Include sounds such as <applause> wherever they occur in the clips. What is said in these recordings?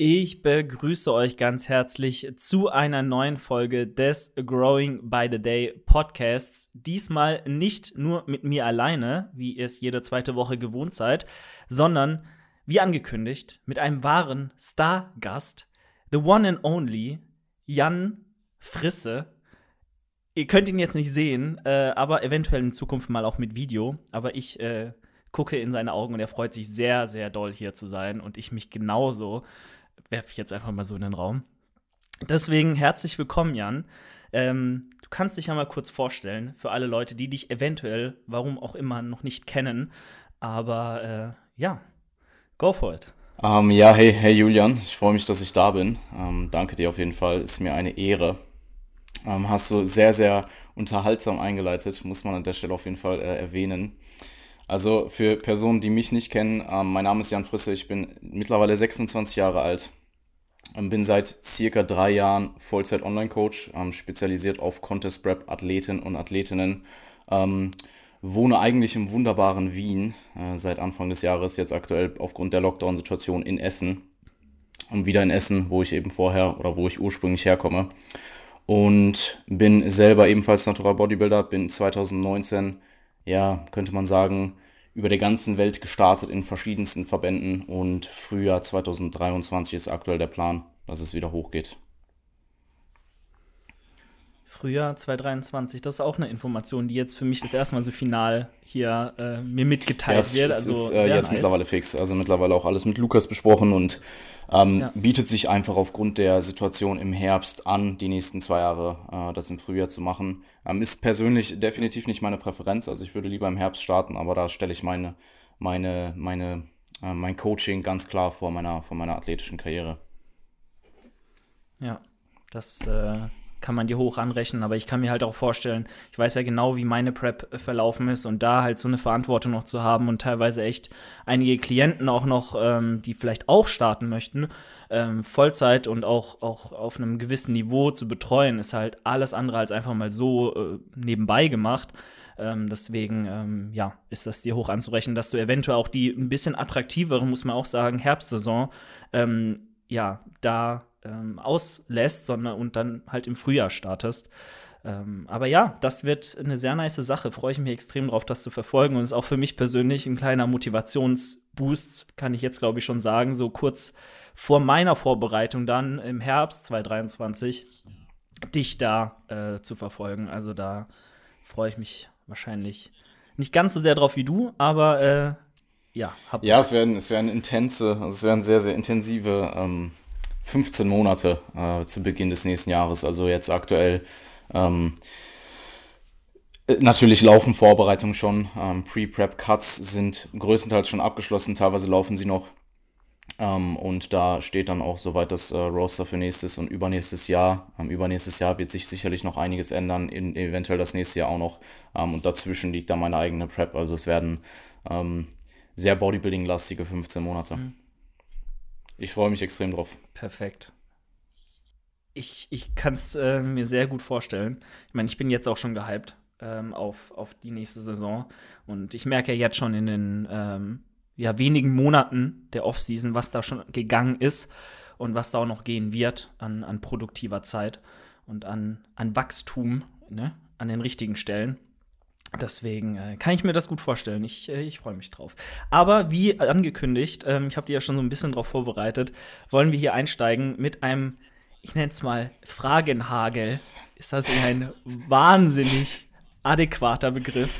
Ich begrüße euch ganz herzlich zu einer neuen Folge des Growing by the Day Podcasts. Diesmal nicht nur mit mir alleine, wie ihr es jede zweite Woche gewohnt seid, sondern wie angekündigt mit einem wahren Stargast, the one and only Jan Frisse. Ihr könnt ihn jetzt nicht sehen, äh, aber eventuell in Zukunft mal auch mit Video. Aber ich äh, gucke in seine Augen und er freut sich sehr, sehr doll hier zu sein und ich mich genauso werfe ich jetzt einfach mal so in den Raum. Deswegen herzlich willkommen, Jan. Ähm, du kannst dich ja mal kurz vorstellen für alle Leute, die dich eventuell, warum auch immer, noch nicht kennen. Aber äh, ja, go for it. Um, ähm, ja, hey, hey Julian, ich freue mich, dass ich da bin. Um, ähm, danke dir auf jeden Fall, ist mir eine Ehre. Um, ähm, hast du sehr, sehr unterhaltsam eingeleitet, muss man an der Stelle auf jeden Fall äh, erwähnen. Also für Personen, die mich nicht kennen, mein Name ist Jan Frisse, ich bin mittlerweile 26 Jahre alt, bin seit circa drei Jahren Vollzeit-Online-Coach, spezialisiert auf Contest Prep Athleten und Athletinnen. Ähm, wohne eigentlich im wunderbaren Wien äh, seit Anfang des Jahres, jetzt aktuell aufgrund der Lockdown-Situation in Essen. Und wieder in Essen, wo ich eben vorher oder wo ich ursprünglich herkomme. Und bin selber ebenfalls Natural Bodybuilder, bin 2019, ja, könnte man sagen, über der ganzen Welt gestartet in verschiedensten Verbänden und Frühjahr 2023 ist aktuell der Plan, dass es wieder hochgeht. Frühjahr 2023, das ist auch eine Information, die jetzt für mich das erste Mal so final hier äh, mir mitgeteilt ja, es, wird. Also ist äh, jetzt nice. mittlerweile fix. Also mittlerweile auch alles mit Lukas besprochen und ähm, ja. bietet sich einfach aufgrund der Situation im Herbst an, die nächsten zwei Jahre äh, das im Frühjahr zu machen. Ähm, ist persönlich definitiv nicht meine Präferenz. Also ich würde lieber im Herbst starten, aber da stelle ich meine, meine, meine, äh, mein Coaching ganz klar vor meiner, vor meiner athletischen Karriere. Ja, das äh, kann man dir hoch anrechnen, aber ich kann mir halt auch vorstellen, ich weiß ja genau, wie meine Prep verlaufen ist und da halt so eine Verantwortung noch zu haben und teilweise echt einige Klienten auch noch, ähm, die vielleicht auch starten möchten, ähm, Vollzeit und auch, auch auf einem gewissen Niveau zu betreuen, ist halt alles andere als einfach mal so äh, nebenbei gemacht. Ähm, deswegen, ähm, ja, ist das dir hoch anzurechnen, dass du eventuell auch die ein bisschen attraktivere, muss man auch sagen, Herbstsaison, ähm, ja, da ähm, auslässt, sondern und dann halt im Frühjahr startest. Ähm, aber ja, das wird eine sehr nice Sache. Freue ich mich extrem drauf, das zu verfolgen. Und ist auch für mich persönlich ein kleiner Motivationsboost, kann ich jetzt, glaube ich, schon sagen. So kurz vor meiner Vorbereitung dann im Herbst 2023 dich da äh, zu verfolgen. Also da freue ich mich wahrscheinlich nicht ganz so sehr drauf wie du, aber äh, ja. ja, es werden, es werden intense, also es werden sehr, sehr intensive ähm, 15 Monate äh, zu Beginn des nächsten Jahres. Also jetzt aktuell ähm, natürlich laufen Vorbereitungen schon. Ähm, Pre-Prep-Cuts sind größtenteils schon abgeschlossen, teilweise laufen sie noch. Ähm, und da steht dann auch soweit das äh, Roster für nächstes und übernächstes Jahr. Ähm, übernächstes Jahr wird sich sicherlich noch einiges ändern, in, eventuell das nächste Jahr auch noch. Ähm, und dazwischen liegt dann meine eigene Prep. Also es werden ähm, sehr Bodybuilding-lastige 15 Monate. Mhm. Ich freue mich extrem drauf. Perfekt. Ich, ich kann es äh, mir sehr gut vorstellen. Ich meine, ich bin jetzt auch schon gehypt ähm, auf, auf die nächste Saison. Und ich merke ja jetzt schon in den ähm, ja, wenigen Monaten der Offseason, was da schon gegangen ist und was da auch noch gehen wird an, an produktiver Zeit und an, an Wachstum ne, an den richtigen Stellen. Deswegen äh, kann ich mir das gut vorstellen. Ich, äh, ich freue mich drauf. Aber wie angekündigt, ähm, ich habe die ja schon so ein bisschen drauf vorbereitet, wollen wir hier einsteigen mit einem, ich nenne es mal, Fragenhagel. Ist das ein <laughs> wahnsinnig adäquater Begriff?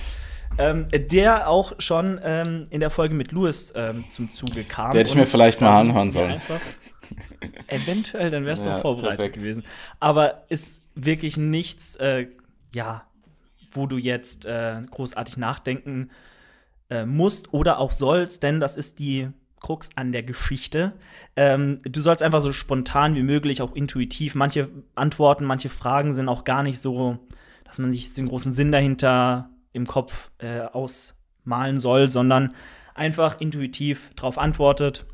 Ähm, der auch schon ähm, in der Folge mit Louis ähm, zum Zuge kam. Der hätte ich mir vielleicht mal anhören sollen. <laughs> eventuell, dann wärst du ja, vorbereitet perfekt. gewesen. Aber ist wirklich nichts, äh, ja, wo du jetzt äh, großartig nachdenken äh, musst oder auch sollst, denn das ist die Krux an der Geschichte. Ähm, du sollst einfach so spontan wie möglich, auch intuitiv. Manche Antworten, manche Fragen sind auch gar nicht so, dass man sich den großen Sinn dahinter im Kopf äh, ausmalen soll, sondern einfach intuitiv darauf antwortet.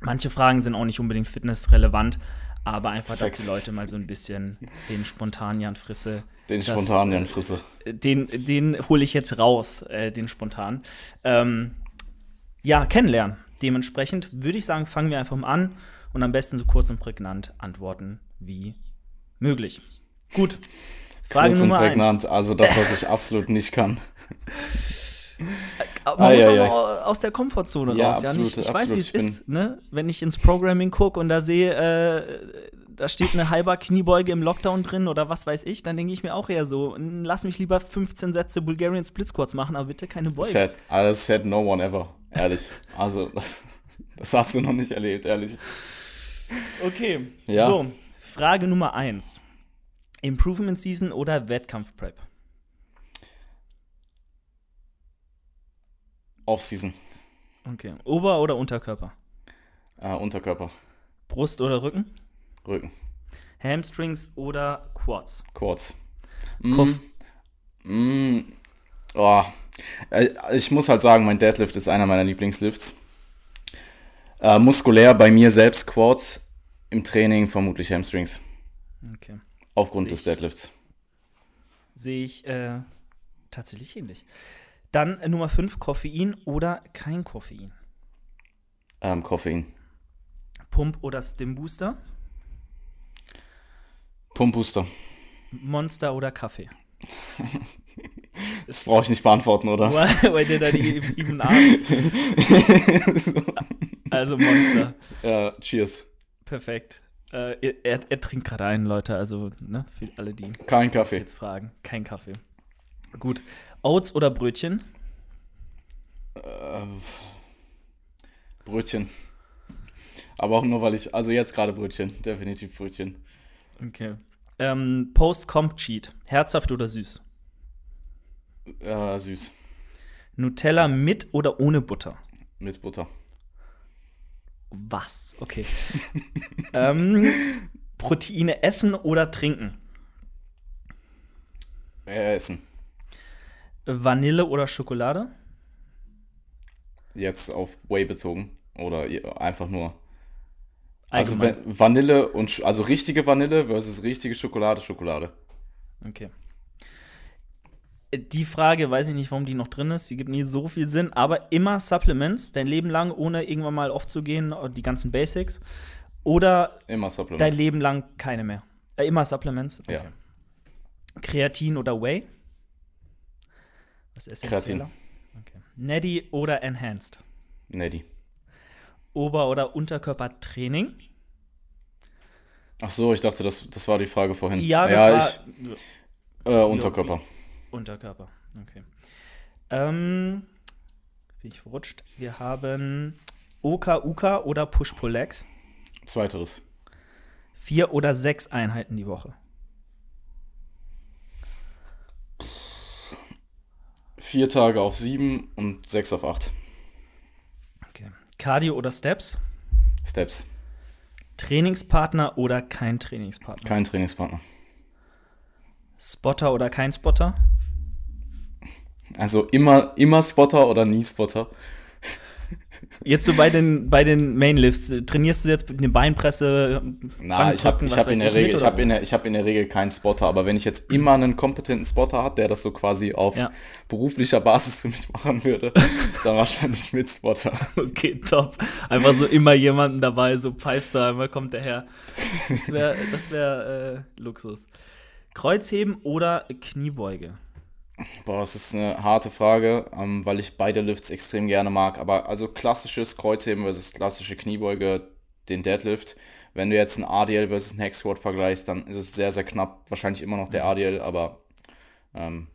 Manche Fragen sind auch nicht unbedingt fitnessrelevant, aber einfach, dass die Leute mal so ein bisschen den spontanen Jan Frisse den spontanen Jan Frisse. Den, den hole ich jetzt raus, äh, den spontan. Ähm, ja, kennenlernen. Dementsprechend würde ich sagen, fangen wir einfach mal an und am besten so kurz und prägnant antworten wie möglich. Gut. Frage kurz Nummer und prägnant, eins. also das, was ich <laughs> absolut nicht kann. Man ah, muss ja, ja. aus der Komfortzone ja, raus. Absolut, ja, ich, ich weiß, wie es ist, ne? wenn ich ins Programming gucke und da sehe, äh, da steht eine halber Kniebeuge im Lockdown drin oder was weiß ich, dann denke ich mir auch eher so, lass mich lieber 15 Sätze Bulgarian Split Squats machen, aber bitte keine Beuge. Said, alles said no one ever, ehrlich. Also, das, das, hast du noch nicht erlebt, ehrlich. Okay, ja. so, Frage Nummer 1. Improvement Season oder Wettkampf Prep? Off-Season. Okay. Ober- oder Unterkörper? Äh, Unterkörper. Brust oder Rücken? Rücken. Hamstrings oder Quads? Quads. Mm, mm, oh. Ich muss halt sagen, mein Deadlift ist einer meiner Lieblingslifts. Äh, muskulär bei mir selbst Quads, im Training vermutlich Hamstrings. Okay. Aufgrund Seh des Deadlifts. Sehe ich äh, tatsächlich ähnlich. Dann äh, Nummer 5, Koffein oder kein Koffein? Ähm, Koffein. Pump oder Stim Booster? Pump Booster. Monster oder Kaffee? das brauche ich nicht beantworten, oder? Weil der da die <laughs> even so. Also Monster. Ja, cheers. Perfekt. Äh, er, er, trinkt gerade einen, Leute, also ne, für alle, die kein Kaffee. jetzt fragen. Kein Kaffee. Gut. Oats oder Brötchen? Äh, Brötchen. Aber auch nur, weil ich, also jetzt gerade Brötchen, definitiv Brötchen. Okay. Ähm, Post-Comp-Cheat, herzhaft oder süß? Äh, süß. Nutella mit oder ohne Butter? Mit Butter. Was? Okay. <laughs> ähm, Proteine essen oder trinken? Äh, essen. Vanille oder Schokolade? Jetzt auf Whey bezogen oder einfach nur. Also Vanille und also richtige Vanille versus richtige Schokolade, Schokolade. Okay. Die Frage, weiß ich nicht, warum die noch drin ist. Sie gibt nie so viel Sinn, aber immer Supplements, dein Leben lang, ohne irgendwann mal aufzugehen, die ganzen Basics. Oder immer Supplements. dein Leben lang keine mehr. Äh, immer Supplements. Okay. Ja. Kreatin oder Whey? Was ist Kreatin. Okay. Neddy oder Enhanced? Neddy. Ober- oder Unterkörpertraining? Ach so, ich dachte, das, das war die Frage vorhin. Ja, das ja, war, ich, äh, Unterkörper. Okay. Unterkörper, okay. Ähm, bin ich verrutscht. Wir haben Oka Uka oder Push-Pull-Legs. Zweiteres. Vier oder sechs Einheiten die Woche. Vier Tage auf sieben und sechs auf acht. Cardio oder Steps? Steps. Trainingspartner oder kein Trainingspartner? Kein Trainingspartner. Spotter oder kein Spotter? Also immer, immer Spotter oder nie Spotter? Jetzt so bei den, bei den Mainlifts, trainierst du jetzt eine Beinpresse? Na, ich habe ich hab in, der Regel, ich hab in, der, ich hab in der Regel keinen Spotter, aber wenn ich jetzt immer einen kompetenten Spotter habe, der das so quasi auf ja. beruflicher Basis für mich machen würde, <laughs> dann wahrscheinlich mit Spotter. Okay, top. Einfach so immer jemanden dabei, so pfeifst da, einmal kommt der her. Das wäre wär, äh, Luxus. Kreuzheben oder Kniebeuge? Boah, das ist eine harte Frage, ähm, weil ich beide Lifts extrem gerne mag. Aber also klassisches Kreuzheben versus klassische Kniebeuge, den Deadlift. Wenn du jetzt ein ADL versus ein Squat vergleichst, dann ist es sehr, sehr knapp. Wahrscheinlich immer noch der ADL, aber ähm,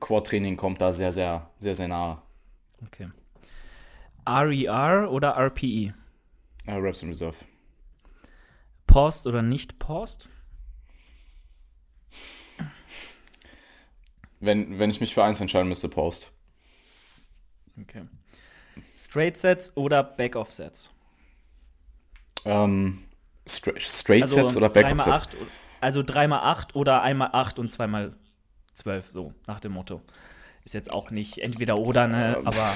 Quad-Training kommt da sehr, sehr, sehr, sehr nahe. Okay. RER e oder RPE? Uh, äh, Reps in Reserve. Paused oder nicht paused? Wenn, wenn ich mich für eins entscheiden müsste, Post. Okay. Straight Sets oder Back-Off Sets? Ähm, stra straight also Sets oder Back-Off Sets? also 3x8 oder 1x8 und 2x12, so nach dem Motto. Ist jetzt auch nicht entweder oder, ne, ähm, aber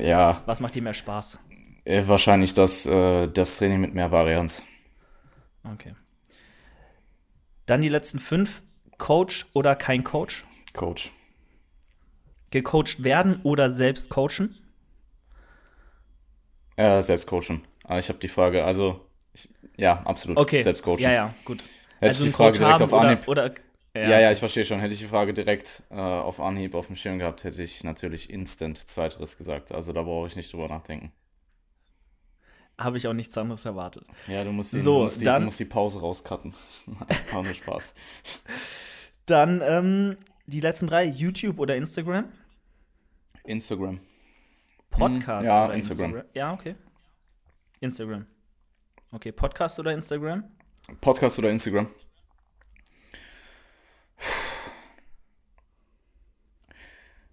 ja. was macht dir mehr Spaß? Äh, wahrscheinlich das, äh, das Training mit mehr Varianz. Okay. Dann die letzten fünf. Coach oder kein Coach? Coach. Gecoacht werden oder selbst coachen? Äh, selbst coachen. Aber ich habe die Frage, also Ich, ja, absolut. Okay. Selbstcoaching. Ja, ja, gut. Hätte also ich die Frage direkt auf Anhieb. Oder, oder, Ja, ja, ich verstehe schon. Hätte ich die Frage direkt äh, auf Anhieb auf dem Schirm gehabt, hätte ich natürlich instant Zweiteres gesagt. Also da brauche ich nicht drüber nachdenken. Habe ich auch nichts anderes erwartet. Ja, du musst die, So, du musst die, dann- du musst die Pause rauscutten. <laughs> War nur Spaß. <laughs> Dann ähm, die letzten drei: YouTube oder Instagram? Instagram. Podcast ja, oder Instagram. Ja, okay. Instagram. Okay, Podcast oder Instagram? Podcast oder Instagram?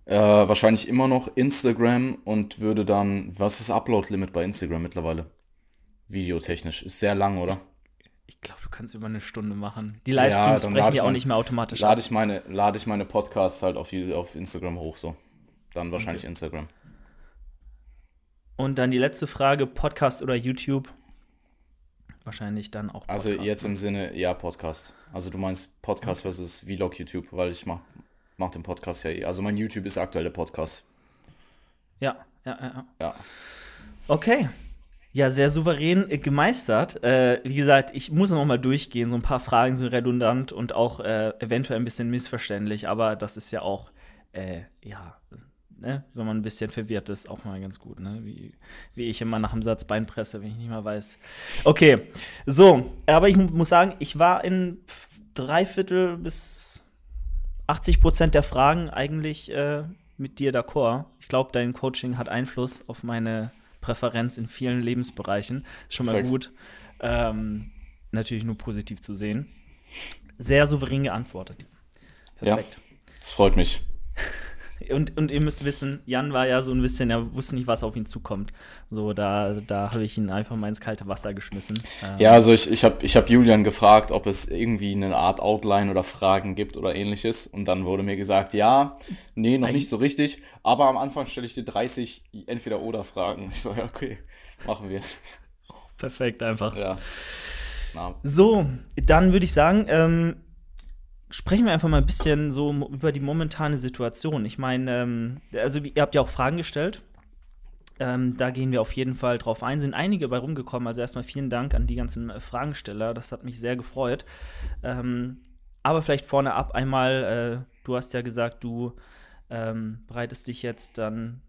Äh, wahrscheinlich immer noch Instagram und würde dann, was ist Upload-Limit bei Instagram mittlerweile? Videotechnisch. Ist sehr lang, oder? Ich glaube, du kannst über eine Stunde machen. Die Ja, Livestreams dann brechen ja auch mal- nicht mehr automatisch Lade ab. ich meine, lade ich meine Podcasts halt auf, auf Instagram hoch, so. Dann wahrscheinlich Instagram. Und dann die letzte Frage: Podcast oder YouTube? Wahrscheinlich dann auch Podcast. Also jetzt ne? im Sinne, ja, Podcast. Also du meinst Podcast versus Vlog YouTube, weil ich mach, mach den Podcast ja eh. Also mein YouTube ist aktuell der Podcast. Ja, ja, ja. ja. Ja. Okay. Ja, sehr souverän äh, gemeistert. Äh, wie gesagt, ich muss noch mal durchgehen. So ein paar Fragen sind redundant und auch äh, eventuell ein bisschen missverständlich, aber das ist ja auch, äh, ja, ne, wenn man ein bisschen verwirrt ist, auch mal ganz gut, ne? Wie, wie ich immer nach dem Satz Bein presse, wenn ich nicht mal weiß. Okay, so, aber ich mu- muss sagen, ich war in drei Viertel bis 80 Prozent der Fragen eigentlich äh, mit dir d'accord. Ich glaube, dein Coaching hat Einfluss auf meine Präferenz in vielen Lebensbereichen. Ist schon mal Perfekt. gut. Ähm, natürlich nur positiv zu sehen. Sehr souverän geantwortet. Ja. Perfekt. Das freut mich. <laughs> Und, und ihr müsst wissen, Jan war ja so ein bisschen, er wusste nicht, was auf ihn zukommt. So, da, da habe ich ihn einfach mal ins kalte Wasser geschmissen. Ähm, Ja, also ich, ich habe ich hab Julian gefragt, ob es irgendwie eine Art Outline oder Fragen gibt oder ähnliches. Und dann wurde mir gesagt, ja, nee, noch nicht so richtig. Aber am Anfang stelle ich dir 30 Entweder-Oder-Fragen. Ich so, ja, okay, machen wir. Perfekt, einfach. Ja. Na, So, dann würde ich sagen, ähm, sprechen wir einfach mal ein bisschen so über die momentane Situation. Ich meine, ähm, also ihr habt ja auch Fragen gestellt. Ähm, da gehen wir auf jeden Fall drauf ein. Sind einige bei rumgekommen. Also erstmal vielen Dank an die ganzen äh, Fragensteller. Das hat mich sehr gefreut. Ähm, aber vielleicht vorne ab einmal, äh, du hast ja gesagt, du ähm, bereitest dich jetzt dann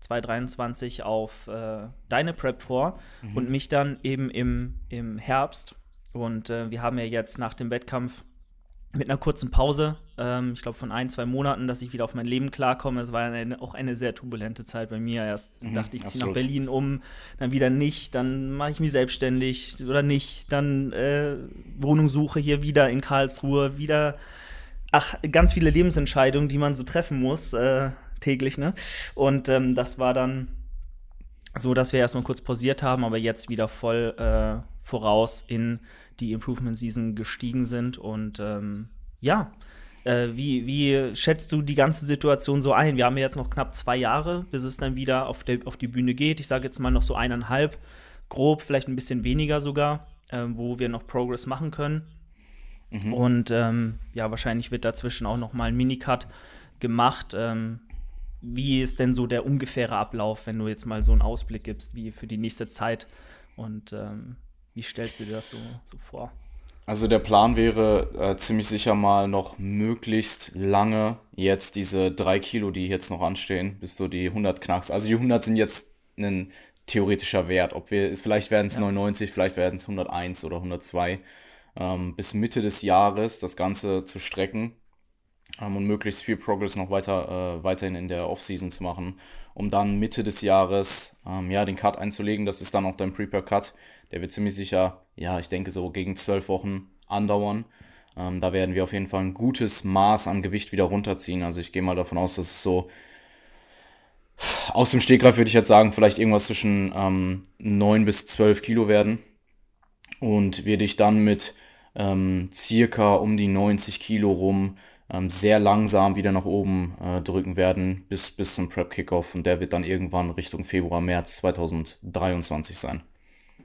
2023 auf äh, deine Prep vor und mich dann eben im, im Herbst. Und äh, wir haben ja jetzt nach dem Wettkampf mit einer kurzen Pause, ähm, ich glaube von ein, zwei Monaten, dass ich wieder auf mein Leben klarkomme. Es war eine, auch eine sehr turbulente Zeit bei mir. Erst dachte ich, ziehe nach. Berlin um, dann wieder nicht, dann mache ich mich selbstständig oder nicht, dann äh, Wohnungssuche hier wieder in Karlsruhe, wieder ach, ganz viele Lebensentscheidungen, die man so treffen muss, äh, täglich, ne? Und ähm, das war dann so, dass wir erstmal kurz pausiert haben, aber jetzt wieder voll äh, voraus in die Improvement Season gestiegen sind. Und ähm, ja, äh, wie, wie schätzt du die ganze Situation so ein? Wir haben ja jetzt noch knapp zwei Jahre, bis es dann wieder auf, der, auf die Bühne geht. Ich sage jetzt mal noch so eineinhalb, grob, vielleicht ein bisschen weniger sogar, ähm, wo wir noch Progress machen können. Und ähm, ja, wahrscheinlich wird dazwischen auch noch mal ein Minicut gemacht. Ähm, wie ist denn so der ungefähre Ablauf, wenn du jetzt mal so einen Ausblick gibst, wie für die nächste Zeit? Und ähm, wie stellst du dir das so, so vor? Also der Plan wäre äh, ziemlich sicher mal noch möglichst lange jetzt diese drei Kilo, die jetzt noch anstehen, bis du die 100 knackst. Also die 100 sind jetzt ein theoretischer Wert. Ob wir, vielleicht werden es Ja. 99, vielleicht werden es 101 oder 102. Ähm, bis Mitte des Jahres das Ganze zu strecken ähm, und möglichst viel Progress noch weiter, äh, weiterhin in der Offseason zu machen, um dann Mitte des Jahres ähm, ja, den Cut einzulegen. Das ist dann auch dein Prepare-Cut. Der wird ziemlich sicher, ja, ich denke so gegen zwölf Wochen andauern. Ähm, da werden wir auf jeden Fall ein gutes Maß an Gewicht wieder runterziehen. Also ich gehe mal davon aus, dass es so aus dem Stegreif würde ich jetzt sagen, vielleicht irgendwas zwischen ähm, 9 bis 12 Kilo werden. Und wir dich dann mit ähm, circa um die 90 Kilo rum ähm, sehr langsam wieder nach oben äh, drücken werden bis, bis zum Prep-Kickoff. Und der wird dann irgendwann Richtung Februar, März 2023 sein.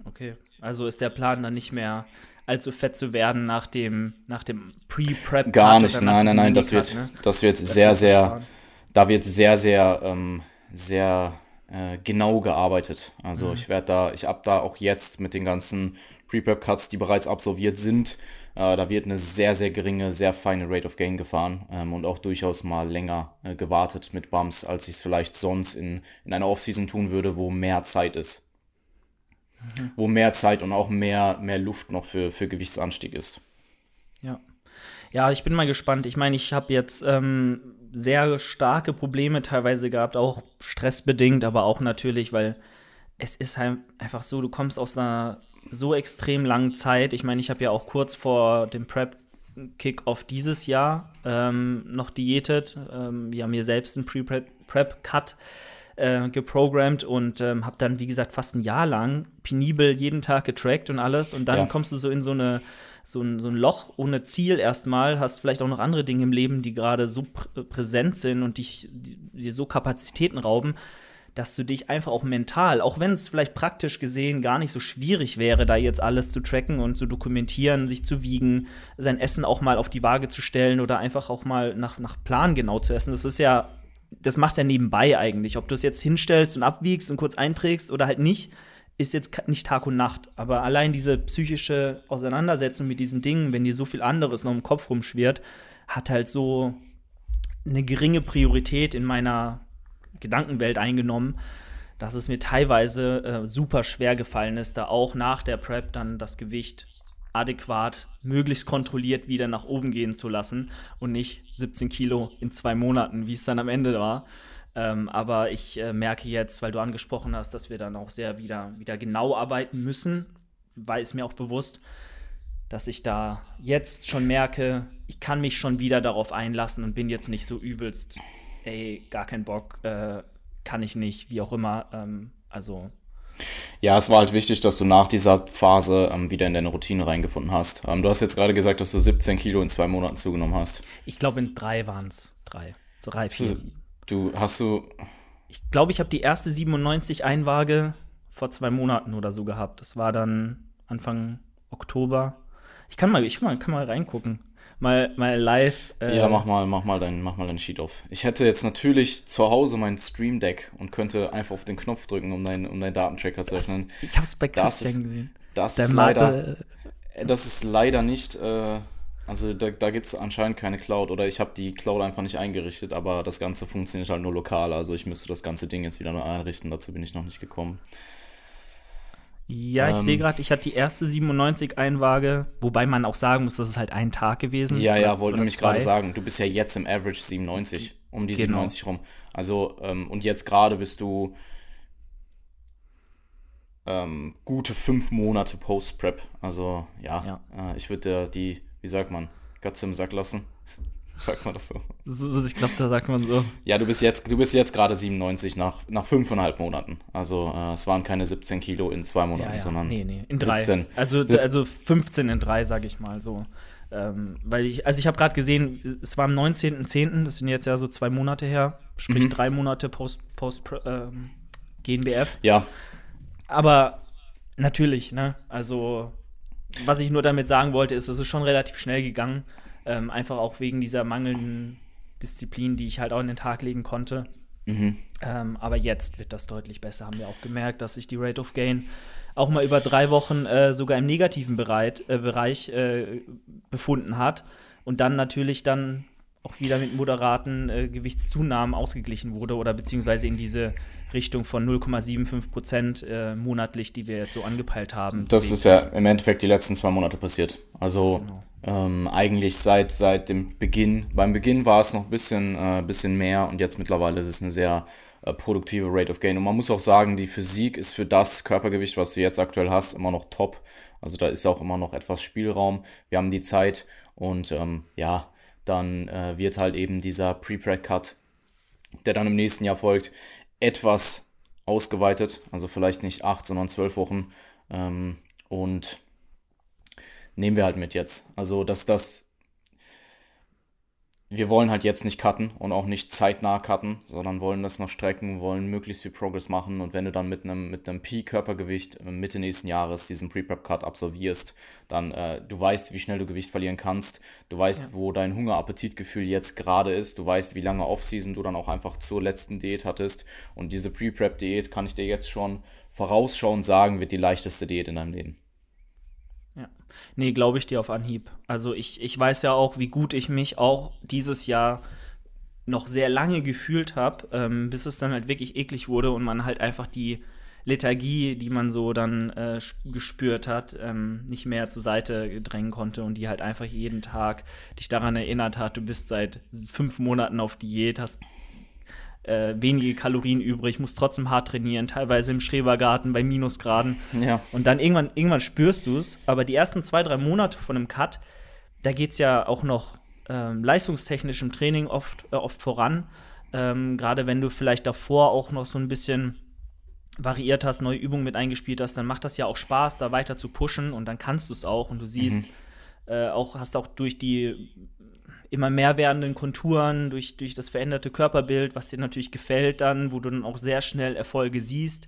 Okay, also ist der Plan dann nicht mehr allzu fett zu werden nach dem, nach dem Pre-Prep? Gar nicht, nein, nein, nein, das wird, ne? das wird Das sehr, wird sehr, sparen. da wird sehr, sehr, ähm, sehr äh, genau gearbeitet. Also Mhm. ich werde da, ich habe da auch jetzt mit den ganzen Pre-Prep-Cuts, die bereits absolviert sind. Äh, da wird eine sehr, sehr geringe, sehr feine Rate of Gain gefahren ähm, und auch durchaus mal länger äh, gewartet mit Bumps, als ich es vielleicht sonst in, in einer Offseason tun würde, wo mehr Zeit ist. Mhm. Wo mehr Zeit und auch mehr, mehr Luft noch für, für Gewichtsanstieg ist. Ja. Ja, ich bin mal gespannt. Ich meine, ich habe jetzt ähm, sehr starke Probleme teilweise gehabt, auch stressbedingt, aber auch natürlich, weil es ist halt einfach so, du kommst aus einer so extrem langen Zeit. Ich meine, ich habe ja auch kurz vor dem Prep Kick-Off dieses Jahr ähm, noch diätet. Ähm, wir haben mir selbst einen Pre-Prep-Cut äh, geprogrammt und ähm, habe dann, wie gesagt, fast ein Jahr lang penibel jeden Tag getrackt und alles. Und dann ja. kommst du so in so eine so ein, so ein Loch ohne Ziel erstmal, hast vielleicht auch noch andere Dinge im Leben, die gerade so pr präsent sind und dich dir so Kapazitäten rauben, dass du dich einfach auch mental, auch wenn es vielleicht praktisch gesehen gar nicht so schwierig wäre, da jetzt alles zu tracken und zu dokumentieren, sich zu wiegen, sein Essen auch mal auf die Waage zu stellen oder einfach auch mal nach, nach Plan genau zu essen. Das ist ja, das machst du ja nebenbei eigentlich. Ob du es jetzt hinstellst und abwiegst und kurz einträgst oder halt nicht, ist jetzt nicht Tag und Nacht. Aber allein diese psychische Auseinandersetzung mit diesen Dingen, wenn dir so viel anderes noch im Kopf rumschwirrt, hat halt so eine geringe Priorität in meiner Gedankenwelt eingenommen, dass es mir teilweise äh, super schwer gefallen ist, da auch nach der Prep dann das Gewicht adäquat, möglichst kontrolliert wieder nach oben gehen zu lassen und nicht 17 Kilo in zwei Monaten, wie es dann am Ende war. Ähm, aber ich äh, merke jetzt, weil du angesprochen hast, dass wir dann auch sehr wieder, wieder genau arbeiten müssen, weil es mir auch bewusst, dass ich da jetzt schon merke, ich kann mich schon wieder darauf einlassen und bin jetzt nicht so übelst ey, gar keinen Bock, äh, kann ich nicht, wie auch immer. Ähm, also. Ja, es war halt wichtig, dass du nach dieser Phase ähm, wieder in deine Routine reingefunden hast. Ähm, du hast jetzt gerade gesagt, dass du 17 Kilo in zwei Monaten zugenommen hast. Ich glaube, in drei waren es. Drei. Drei, vier. Du hast du. Ich glaube, ich habe die erste 97 Einwaage vor zwei Monaten oder so gehabt. Das war dann Anfang Oktober. Ich kann mal, ich kann mal, kann mal reingucken mal, mal live. Äh ja, mach mal, mach mal dein, mach mal dein Sheet auf. Ich hätte jetzt natürlich zu Hause mein Stream Deck und könnte einfach auf den Knopf drücken, um deinen, um deinen Datentracker zu öffnen. Ich hab's bei Christian das gesehen. Das ist leider, äh, das ist leider nicht, äh, also da, da gibt es anscheinend keine Cloud oder ich habe die Cloud einfach nicht eingerichtet, aber das Ganze funktioniert halt nur lokal. Also ich müsste das ganze Ding jetzt wieder neu einrichten, dazu bin ich noch nicht gekommen. Ja, ich ähm, sehe gerade, ich hatte die erste 97 Einwaage, wobei man auch sagen muss, das ist halt ein Tag gewesen. Ja, ja, wollte nämlich gerade sagen, du bist ja jetzt im Average 97, um die genau. 97 rum. Also, ähm, und jetzt gerade bist du ähm, gute fünf Monate Post-Prep. Also, ja, ja. Äh, ich würde die, wie sagt man, Gatze im Sack lassen. Sagt man das so? Ich glaube, da sagt man so. Ja, du bist jetzt, du bist jetzt gerade 97 nach, nach fünfeinhalb Monaten. Also äh, es waren keine 17 Kilo in zwei Monaten, ja, ja. sondern nee, nee, in drei. 17. Also, also 15 in drei, sage ich mal so. Ähm, weil ich, also ich habe gerade gesehen, es war am 19.10., das sind jetzt ja so zwei Monate her, sprich mhm. drei Monate post, post ähm, GNBF. Ja. Aber natürlich, ne, also was ich nur damit sagen wollte, ist, es ist schon relativ schnell gegangen. Ähm, einfach auch wegen dieser mangelnden Disziplin, die ich halt auch in den Tag legen konnte. Mhm. Ähm, aber jetzt wird das deutlich besser, haben wir auch gemerkt, dass sich die Rate of Gain auch mal über drei Wochen äh, sogar im negativen Bereit, äh, Bereich äh, befunden hat und dann natürlich dann auch wieder mit moderaten äh, Gewichtszunahmen ausgeglichen wurde oder beziehungsweise in diese Richtung von 0,75 Prozent äh, monatlich, die wir jetzt so angepeilt haben. Das ist ja im Endeffekt die letzten zwei Monate passiert. Also genau. Ähm, eigentlich seit, seit dem Beginn. Beim Beginn war es noch ein bisschen, äh, bisschen mehr und jetzt mittlerweile ist es eine sehr äh, produktive Rate of Gain. Und man muss auch sagen, die Physik ist für das Körpergewicht, was du jetzt aktuell hast, immer noch top. Also da ist auch immer noch etwas Spielraum. Wir haben die Zeit und ähm, ja, dann äh, wird halt eben dieser Pre-Prep-Cut, der dann im nächsten Jahr folgt, etwas ausgeweitet. Also vielleicht nicht acht, sondern zwölf Wochen. Ähm, und nehmen wir halt mit jetzt. Also, dass das wir wollen halt jetzt nicht cutten und auch nicht zeitnah cutten, sondern wollen das noch strecken, wollen möglichst viel Progress machen und wenn du dann mit einem, mit einem Peak-Körpergewicht äh, Mitte nächsten Jahres diesen Pre-Prep-Cut absolvierst, dann äh, du weißt, wie schnell du Gewicht verlieren kannst, du weißt, ja. wo dein Hunger-Appetitgefühl jetzt gerade ist, du weißt, wie lange Off-Season du dann auch einfach zur letzten Diät hattest und diese Pre-Prep-Diät kann ich dir jetzt schon vorausschauend sagen, wird die leichteste Diät in deinem Leben. Ja. Nee, glaube ich dir auf Anhieb. Also ich, ich weiß ja auch, wie gut ich mich auch dieses Jahr noch sehr lange gefühlt habe, ähm, bis es dann halt wirklich eklig wurde und man halt einfach die Lethargie, die man so dann äh, gespürt hat, ähm, nicht mehr zur Seite drängen konnte und die halt einfach jeden Tag dich daran erinnert hat, du bist seit fünf Monaten auf Diät, hast äh, wenige Kalorien übrig, musst trotzdem hart trainieren, teilweise im Schrebergarten bei Minusgraden. Ja. Und dann irgendwann, irgendwann spürst du es, aber die ersten zwei, drei Monate von einem Cut, da geht es ja auch noch ähm, leistungstechnisch im Training oft, äh, oft voran. Ähm, Gerade wenn du vielleicht davor auch noch so ein bisschen variiert hast, neue Übungen mit eingespielt hast, dann macht das ja auch Spaß, da weiter zu pushen und dann kannst du es auch und du siehst, mhm. äh, auch hast auch durch die immer mehr werdenden Konturen, durch, durch das veränderte Körperbild, was dir natürlich gefällt dann, wo du dann auch sehr schnell Erfolge siehst,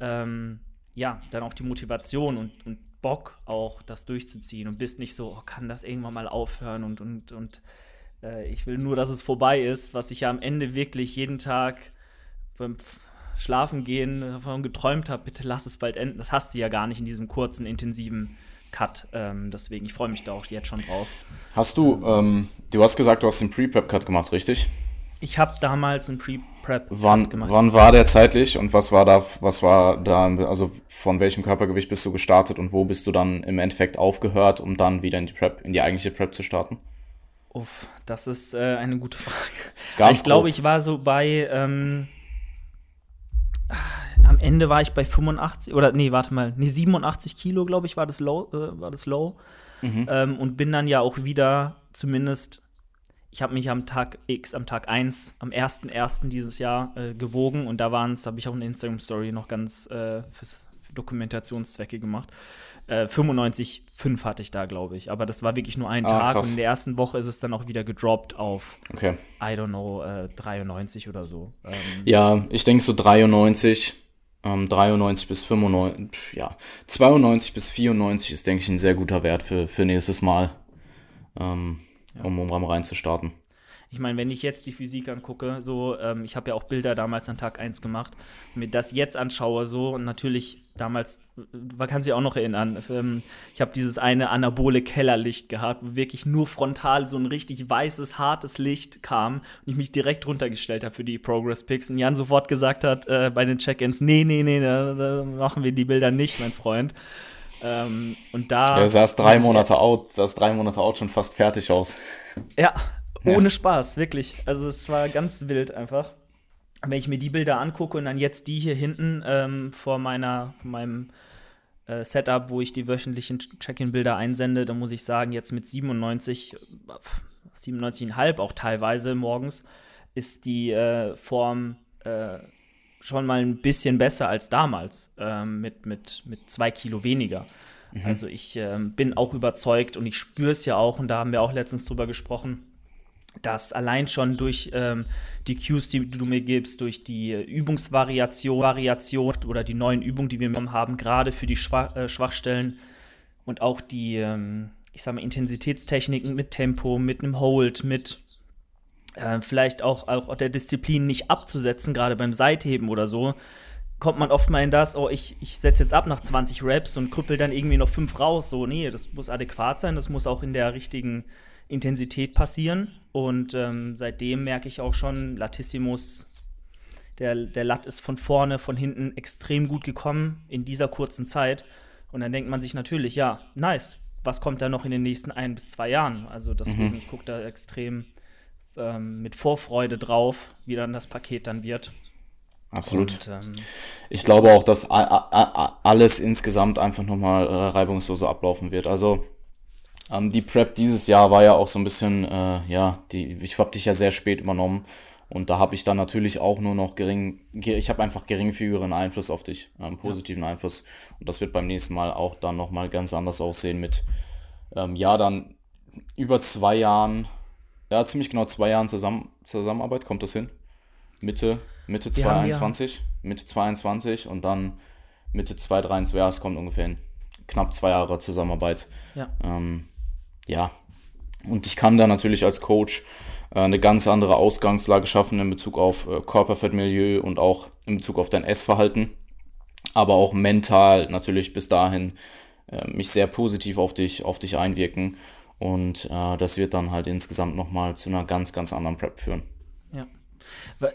ähm, ja, dann auch die Motivation und, und Bock auch, das durchzuziehen und bist nicht so, oh, kann das irgendwann mal aufhören und, und, und äh, ich will nur, dass es vorbei ist, was ich ja am Ende wirklich jeden Tag beim Schlafen gehen davon geträumt habe, bitte lass es bald enden. Das hast du ja gar nicht in diesem kurzen, intensiven Cut. Ähm, deswegen, ich freue mich da auch jetzt schon drauf. Hast du, ähm, du hast gesagt, du hast den Pre-Prep-Cut gemacht, richtig? Ich habe damals einen Pre-Prep wann, gemacht. Wann war der zeitlich und was war da, was war da, also von welchem Körpergewicht bist du gestartet und wo bist du dann im Endeffekt aufgehört, um dann wieder in die Prep, in die eigentliche Prep zu starten? Uff, das ist äh, eine gute Frage. Ganz ich glaube, ich war so bei ähm, am Ende war ich bei 85 oder nee, warte mal, nee, 87 Kilo, glaube ich, war das Low, äh, war das Low. Mhm. Ähm, und bin dann ja auch wieder zumindest, ich habe mich am Tag X, am Tag 1, am 1.1. dieses Jahr äh, gewogen und da waren es, da habe ich auch eine Instagram-Story noch ganz äh, fürs Dokumentationszwecke gemacht. 95,5 äh, hatte ich da, glaube ich. Aber das war wirklich nur ein ah, Tag krass. und in der ersten Woche ist es dann auch wieder gedroppt auf, okay. I don't know, äh, 93 oder so. Ähm, ja, ich denke so 93, ähm, 93 bis 95, ja, 92 bis 94 ist, denke ich, ein sehr guter Wert für, für nächstes Mal, ähm, ja. um, um reinzustarten. Ich meine, wenn ich jetzt die Physik angucke, so, ähm, ich habe ja auch Bilder damals an Tag 1 gemacht, mir das jetzt anschaue, so, und natürlich damals, man kann sich auch noch erinnern, ähm, ich habe dieses eine anabole Kellerlicht gehabt, wo wirklich nur frontal so ein richtig weißes, hartes Licht kam und ich mich direkt runtergestellt habe für die Progress Picks und Jan sofort gesagt hat äh, bei den Check-ins, nee, nee, nee, da, da, machen wir die Bilder nicht, mein Freund. Ähm, und da. Er saß drei Monate out, saß drei Monate out schon fast fertig aus. Ja, ohne Spaß, wirklich. Also es war ganz wild einfach. Wenn ich mir die Bilder angucke und dann jetzt die hier hinten ähm, vor meiner, meinem äh, Setup, wo ich die wöchentlichen Check-in-Bilder einsende, dann muss ich sagen, jetzt mit 97, 97,5 auch teilweise morgens, ist die äh, Form äh, schon mal ein bisschen besser als damals, ähm, mit, mit, mit zwei Kilo weniger. Mhm. Also ich ähm, bin auch überzeugt und ich spüre es ja auch, und da haben wir auch letztens drüber gesprochen, dass allein schon durch ähm, die Cues, die du mir gibst, durch die Übungsvariation Variation oder die neuen Übungen, die wir haben, gerade für die Schwach, äh, Schwachstellen und auch die, ähm, ich sag mal, Intensitätstechniken mit Tempo, mit einem Hold, mit äh, vielleicht auch, auch der Disziplin nicht abzusetzen, gerade beim Seitheben oder so, kommt man oft mal in das, oh, ich, ich setze jetzt ab nach 20 Raps und krüppel dann irgendwie noch fünf raus. So, nee, das muss adäquat sein, das muss auch in der richtigen Intensität passieren. Und ähm, seitdem merke ich auch schon, Latissimus, der, der Lat ist von vorne, von hinten extrem gut gekommen in dieser kurzen Zeit. Und dann denkt man sich natürlich, ja, nice, was kommt da noch in den nächsten ein bis zwei Jahren? Also deswegen, mhm. ich gucke da extrem ähm, mit Vorfreude drauf, wie dann das Paket dann wird. Absolut. Und, ähm, ich glaube auch, dass alles insgesamt einfach nochmal äh, reibungsloser ablaufen wird. Also ähm, die Prep dieses Jahr war ja auch so ein bisschen, äh, ja, die, ich habe dich ja sehr spät übernommen und da habe ich dann natürlich auch nur noch gering, ich habe einfach geringfügigen Einfluss auf dich, einen positiven ja. Einfluss und das wird beim nächsten Mal auch dann nochmal ganz anders aussehen mit, ähm, ja, dann über zwei Jahren, ja, ziemlich genau zwei Jahren Zusammen Zusammenarbeit, kommt das hin? Mitte, Mitte 2021, ja. Mitte 22 und dann Mitte 2023, ja, es kommt ungefähr hin. Knapp zwei Jahre Zusammenarbeit. Ja. Ähm, ja, und ich kann da natürlich als Coach äh, eine ganz andere Ausgangslage schaffen in Bezug auf äh, Körperfettmilieu und auch in Bezug auf dein Essverhalten, aber auch mental natürlich bis dahin äh, mich sehr positiv auf dich, auf dich einwirken. Und das wird dann halt insgesamt nochmal zu einer ganz, ganz anderen Prep führen.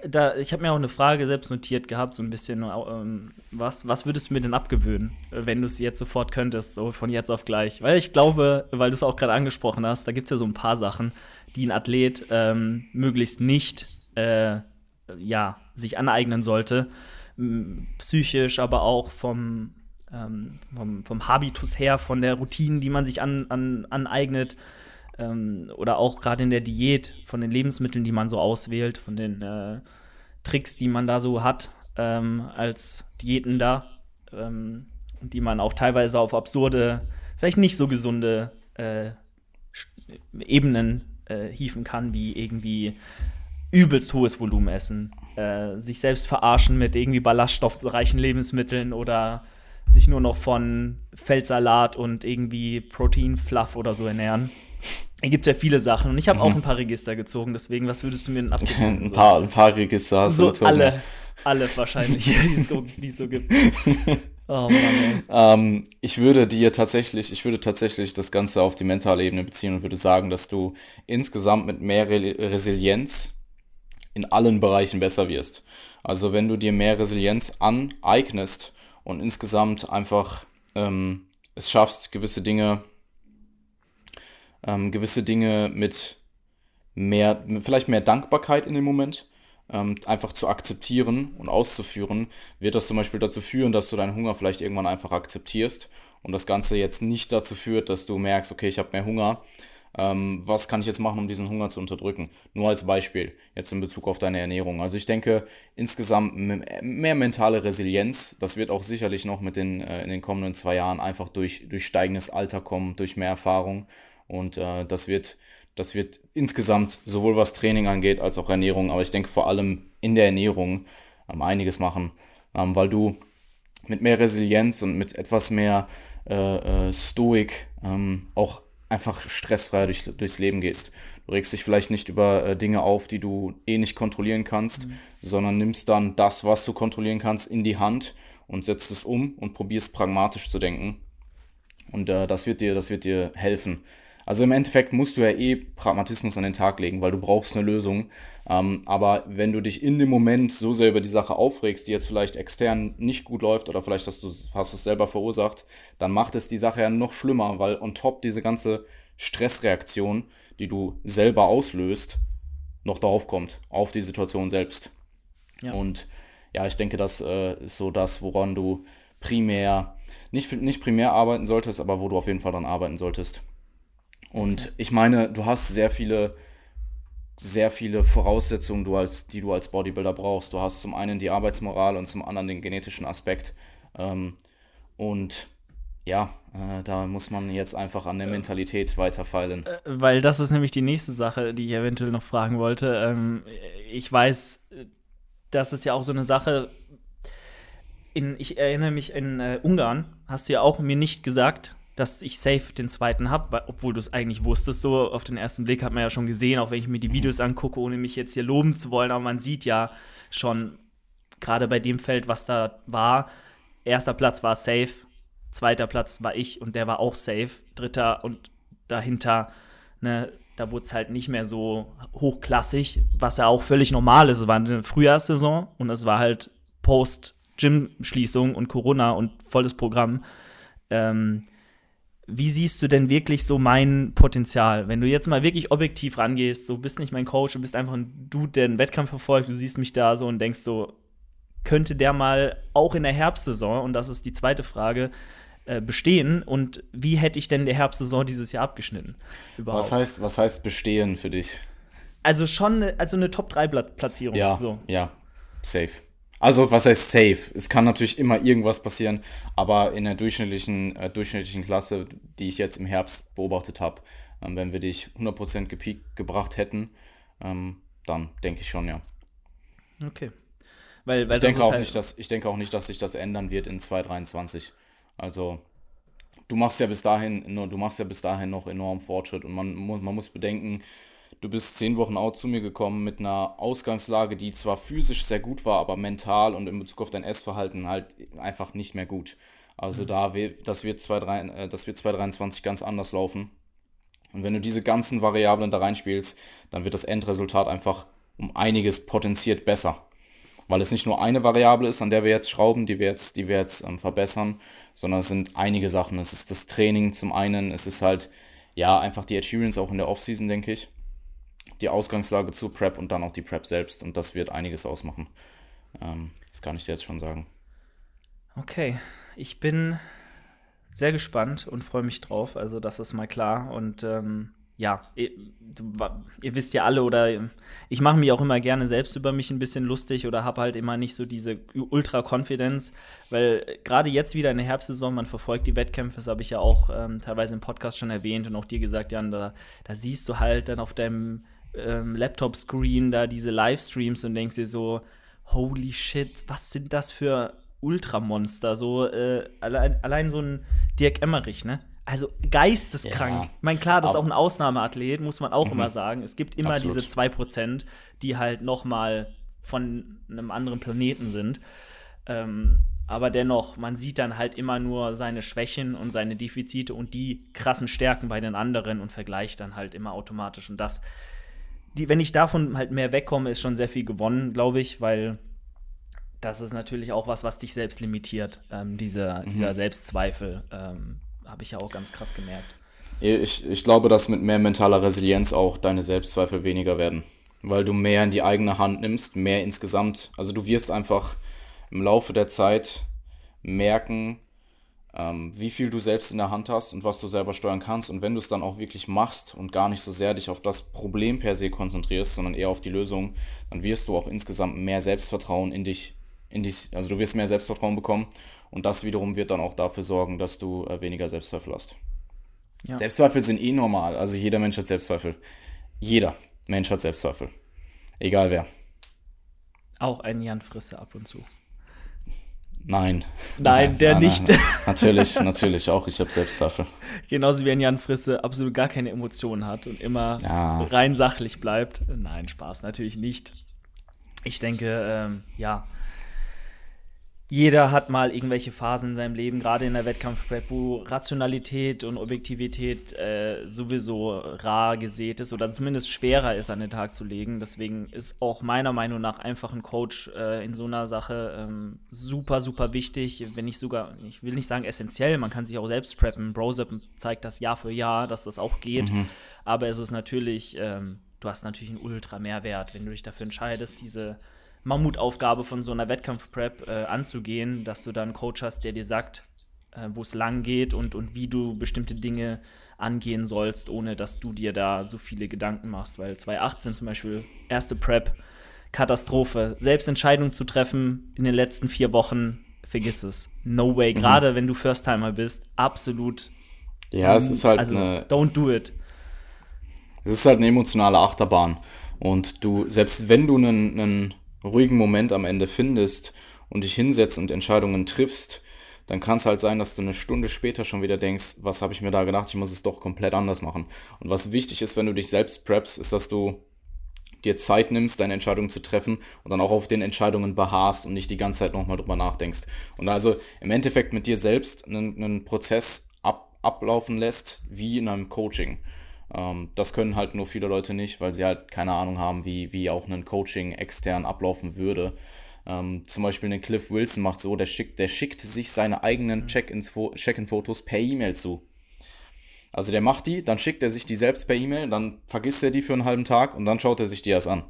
Da, ich habe mir auch eine Frage selbst notiert gehabt, so ein bisschen, ähm, was, was würdest du mir denn abgewöhnen, wenn du es jetzt sofort könntest, so von jetzt auf gleich? Weil ich glaube, weil du es auch gerade angesprochen hast, da gibt es ja so ein paar Sachen, die ein Athlet ähm, möglichst nicht äh, ja, sich aneignen sollte, psychisch, aber auch vom, ähm, vom, vom, Habitus her, von der Routine, die man sich an, an, aneignet, ähm, oder auch gerade in der Diät, von den Lebensmitteln, die man so auswählt, von den äh, Tricks, die man da so hat ähm, als Diäten da, ähm, die man auch teilweise auf absurde, vielleicht nicht so gesunde äh, Ebenen äh, hieven kann, wie irgendwie übelst hohes Volumen essen, äh, sich selbst verarschen mit irgendwie ballaststoffreichen Lebensmitteln oder sich nur noch von Feldsalat und irgendwie Proteinfluff oder so ernähren. Da gibt es ja viele Sachen und ich habe auch mhm. ein paar Register gezogen, deswegen, was würdest du mir denn abgeben? <laughs> ein, paar, ein paar Register hast so du gezogen. Alle, alle wahrscheinlich, <laughs> die es so, so gibt. <laughs> Oh Mann, ähm, ich würde dir tatsächlich, ich würde tatsächlich das Ganze auf die mentale Ebene beziehen und würde sagen, dass du insgesamt mit mehr Re Resilienz in allen Bereichen besser wirst. Also wenn du dir mehr Resilienz aneignest und insgesamt einfach ähm, es schaffst, gewisse Dinge, ähm, gewisse Dinge mit mehr, vielleicht mehr Dankbarkeit in dem Moment, ähm, einfach zu akzeptieren und auszuführen, wird das zum Beispiel dazu führen, dass du deinen Hunger vielleicht irgendwann einfach akzeptierst und das Ganze jetzt nicht dazu führt, dass du merkst, okay, ich habe mehr Hunger, ähm, was kann ich jetzt machen, um diesen Hunger zu unterdrücken? Nur als Beispiel, jetzt in Bezug auf deine Ernährung. Also ich denke, insgesamt mehr mentale Resilienz, das wird auch sicherlich noch mit den, äh, in den kommenden zwei Jahren einfach durch, durch steigendes Alter kommen, durch mehr Erfahrung. Und äh, das wird, das wird insgesamt sowohl was Training angeht, als auch Ernährung, aber ich denke vor allem in der Ernährung ähm, einiges machen, ähm, weil du mit mehr Resilienz und mit etwas mehr äh, äh Stoik ähm, auch einfach stressfrei durch, durchs Leben gehst. Du regst dich vielleicht nicht über äh, Dinge auf, die du eh nicht kontrollieren kannst, mhm. sondern nimmst dann das, was du kontrollieren kannst, in die Hand und setzt es um und probierst pragmatisch zu denken. Und äh, das, wird dir, das wird dir helfen. Also im Endeffekt musst du ja eh Pragmatismus an den Tag legen, weil du brauchst eine Lösung. Ähm, aber wenn du dich in dem Moment so sehr über die Sache aufregst, die jetzt vielleicht extern nicht gut läuft oder vielleicht hast du hast es selber verursacht, dann macht es die Sache ja noch schlimmer, weil on top diese ganze Stressreaktion, die du selber auslöst, noch darauf kommt, auf die Situation selbst. Ja. Und ja, ich denke, das äh, ist so das, woran du primär, nicht, nicht primär arbeiten solltest, aber wo du auf jeden Fall dran arbeiten solltest. Und ich meine, du hast sehr viele, sehr viele Voraussetzungen, du als, die du als Bodybuilder brauchst. Du hast zum einen die Arbeitsmoral und zum anderen den genetischen Aspekt. Ähm, und ja, äh, da muss man jetzt einfach an der Mentalität weiterfeilen. Äh, weil das ist nämlich die nächste Sache, die ich eventuell noch fragen wollte. Ähm, ich weiß, das ist ja auch so eine Sache. In, ich erinnere mich in äh, Ungarn, hast du ja auch mir nicht gesagt, dass ich safe den zweiten habe, obwohl du es eigentlich wusstest. So auf den ersten Blick hat man ja schon gesehen, auch wenn ich mir die Videos angucke, ohne mich jetzt hier loben zu wollen, aber man sieht ja schon, gerade bei dem Feld, was da war, erster Platz war safe, zweiter Platz war ich und der war auch safe, dritter und dahinter, ne, da wurde es halt nicht mehr so hochklassig, was ja auch völlig normal ist. Es war eine Frühjahrssaison und es war halt Post-Gym-Schließung und Corona und volles Programm. Ähm, wie siehst du denn wirklich so mein Potenzial? Wenn du jetzt mal wirklich objektiv rangehst, so bist nicht mein Coach, du bist einfach ein Dude, der einen Wettkampf verfolgt, du siehst mich da so und denkst so, könnte der mal auch in der Herbstsaison, und das ist die zweite Frage, äh, bestehen und wie hätte ich denn der Herbstsaison dieses Jahr abgeschnitten? Überhaupt? Was heißt, was heißt bestehen für dich? Also schon, also eine Top-3-Platzierung. Ja, so. ja, safe. Also, was heißt safe? Es kann natürlich immer irgendwas passieren, aber in der durchschnittlichen, äh, durchschnittlichen Klasse, die ich jetzt im Herbst beobachtet habe, ähm, wenn wir dich 100% gepiekt gebracht hätten, ähm, dann denke ich schon, ja. Okay. Weil, weil ich, denke auch halt nicht, dass, ich denke auch nicht, dass sich das ändern wird in 2023. Also, du machst ja bis dahin, du machst ja bis dahin noch enorm Fortschritt und man muss, man muss bedenken, du bist zehn Wochen out zu mir gekommen mit einer Ausgangslage, die zwar physisch sehr gut war, aber mental und in Bezug auf dein Essverhalten halt einfach nicht mehr gut. Also mhm. da, das wird, 2, äh, das wird 2023 ganz anders laufen. Und wenn du diese ganzen Variablen da reinspielst, dann wird das Endresultat einfach um einiges potenziert besser. Weil es nicht nur eine Variable ist, an der wir jetzt schrauben, die wir jetzt, die wir jetzt ähm, verbessern, sondern es sind einige Sachen. Es ist das Training zum einen, es ist halt, ja, einfach die Adherence auch in der Offseason, denke ich. Die Ausgangslage zur Prep und dann auch die Prep selbst. Und das wird einiges ausmachen. Ähm, das kann ich dir jetzt schon sagen. Okay, ich bin sehr gespannt und freue mich drauf. Also, das ist mal klar. Und ähm, ja, ihr, ihr, wisst ja alle, oder ich mache mich auch immer gerne selbst über mich ein bisschen lustig oder habe halt immer nicht so diese Ultra-Confidence, weil gerade jetzt wieder in der Herbstsaison, man verfolgt die Wettkämpfe, das habe ich ja auch ähm, teilweise im Podcast schon erwähnt und auch dir gesagt, Jan, da, da siehst du halt dann auf deinem ähm, Laptop-Screen da diese Livestreams und denkst dir so, holy shit, was sind das für Ultramonster? So, äh, allein, allein so ein Dirk Emmerich, ne? Also geisteskrank. Ja. Ich meine, klar, das ist auch ein Ausnahmeathlet, muss man auch mhm. immer sagen. Es gibt immer Absolut. diese 2%, die halt noch mal von einem anderen Planeten sind. Ähm, aber dennoch, man sieht dann halt immer nur seine Schwächen und seine Defizite und die krassen Stärken bei den anderen und vergleicht dann halt immer automatisch. Und das, die, wenn ich davon halt mehr wegkomme, ist schon sehr viel gewonnen, glaube ich, weil das ist natürlich auch was, was dich selbst limitiert, ähm, diese, mhm. dieser Selbstzweifel. Ähm, habe ich ja auch ganz krass gemerkt. Ich, ich glaube, dass mit mehr mentaler Resilienz auch deine Selbstzweifel weniger werden. Weil du mehr in die eigene Hand nimmst, mehr insgesamt. Also du wirst einfach im Laufe der Zeit merken, ähm, wie viel du selbst in der Hand hast und was du selber steuern kannst. Und wenn du es dann auch wirklich machst und gar nicht so sehr dich auf das Problem per se konzentrierst, sondern eher auf die Lösung, dann wirst du auch insgesamt mehr Selbstvertrauen in dich, in dich, also du wirst mehr Selbstvertrauen bekommen und das wiederum wird dann auch dafür sorgen, dass du äh, weniger Selbstzweifel hast. Ja. Selbstzweifel sind eh normal. Also jeder Mensch hat Selbstzweifel. Jeder Mensch hat Selbstzweifel. Egal wer. Auch ein Jan Frisse ab und zu. Nein. Nein, der nein, nicht. Nein, natürlich, natürlich auch. Ich habe Selbstzweifel. Genauso wie ein Jan Frisse absolut gar keine Emotionen hat und immer ja. rein sachlich bleibt. Nein, Spaß, natürlich nicht. Ich denke, ähm, ja, jeder hat mal irgendwelche Phasen in seinem Leben, gerade in der Wettkampfprep, wo Rationalität und Objektivität äh, sowieso rar gesät ist oder zumindest schwerer ist an den Tag zu legen. Deswegen ist auch meiner Meinung nach einfach ein Coach äh, in so einer Sache ähm, super, super wichtig, wenn nicht sogar, ich will nicht sagen essentiell, man kann sich auch selbst preppen. Brosep zeigt das Jahr für Jahr, dass das auch geht. Mhm. Aber es ist natürlich, ähm, du hast natürlich einen ultra Mehrwert, wenn du dich dafür entscheidest, diese Mammutaufgabe von so einer Wettkampfprep äh, anzugehen, dass du dann einen Coach hast, der dir sagt, äh, wo es lang geht und, und wie du bestimmte Dinge angehen sollst, ohne dass du dir da so viele Gedanken machst. Weil 2018 zum Beispiel, erste Prep, Katastrophe. Selbst Entscheidungen zu treffen in den letzten vier Wochen, vergiss es. No way. Mhm. Gerade mhm. wenn du First-Timer bist, absolut. Ja, es ist halt also, eine. Don't do it. Es ist halt eine emotionale Achterbahn. Und du, selbst wenn du einen, einen ruhigen Moment am Ende findest und dich hinsetzt und Entscheidungen triffst, dann kann es halt sein, dass du eine Stunde später schon wieder denkst, was habe ich mir da gedacht, ich muss es doch komplett anders machen. Und was wichtig ist, wenn du dich selbst preppst, ist, dass du dir Zeit nimmst, deine Entscheidungen zu treffen und dann auch auf den Entscheidungen beharrst und nicht die ganze Zeit nochmal drüber nachdenkst. Und also im Endeffekt mit dir selbst einen, einen Prozess ab, ablaufen lässt, wie in einem Coaching. Ähm, das können halt nur viele Leute nicht, weil sie halt keine Ahnung haben, wie, wie auch ein Coaching extern ablaufen würde. Ähm, zum Beispiel einen Cliff Wilson macht so, der schickt, der schickt sich seine eigenen mhm. Check-in-Fotos per E-Mail zu. Also der macht die, dann schickt er sich die selbst per E-Mail, dann vergisst er die für einen halben Tag und dann schaut er sich die erst an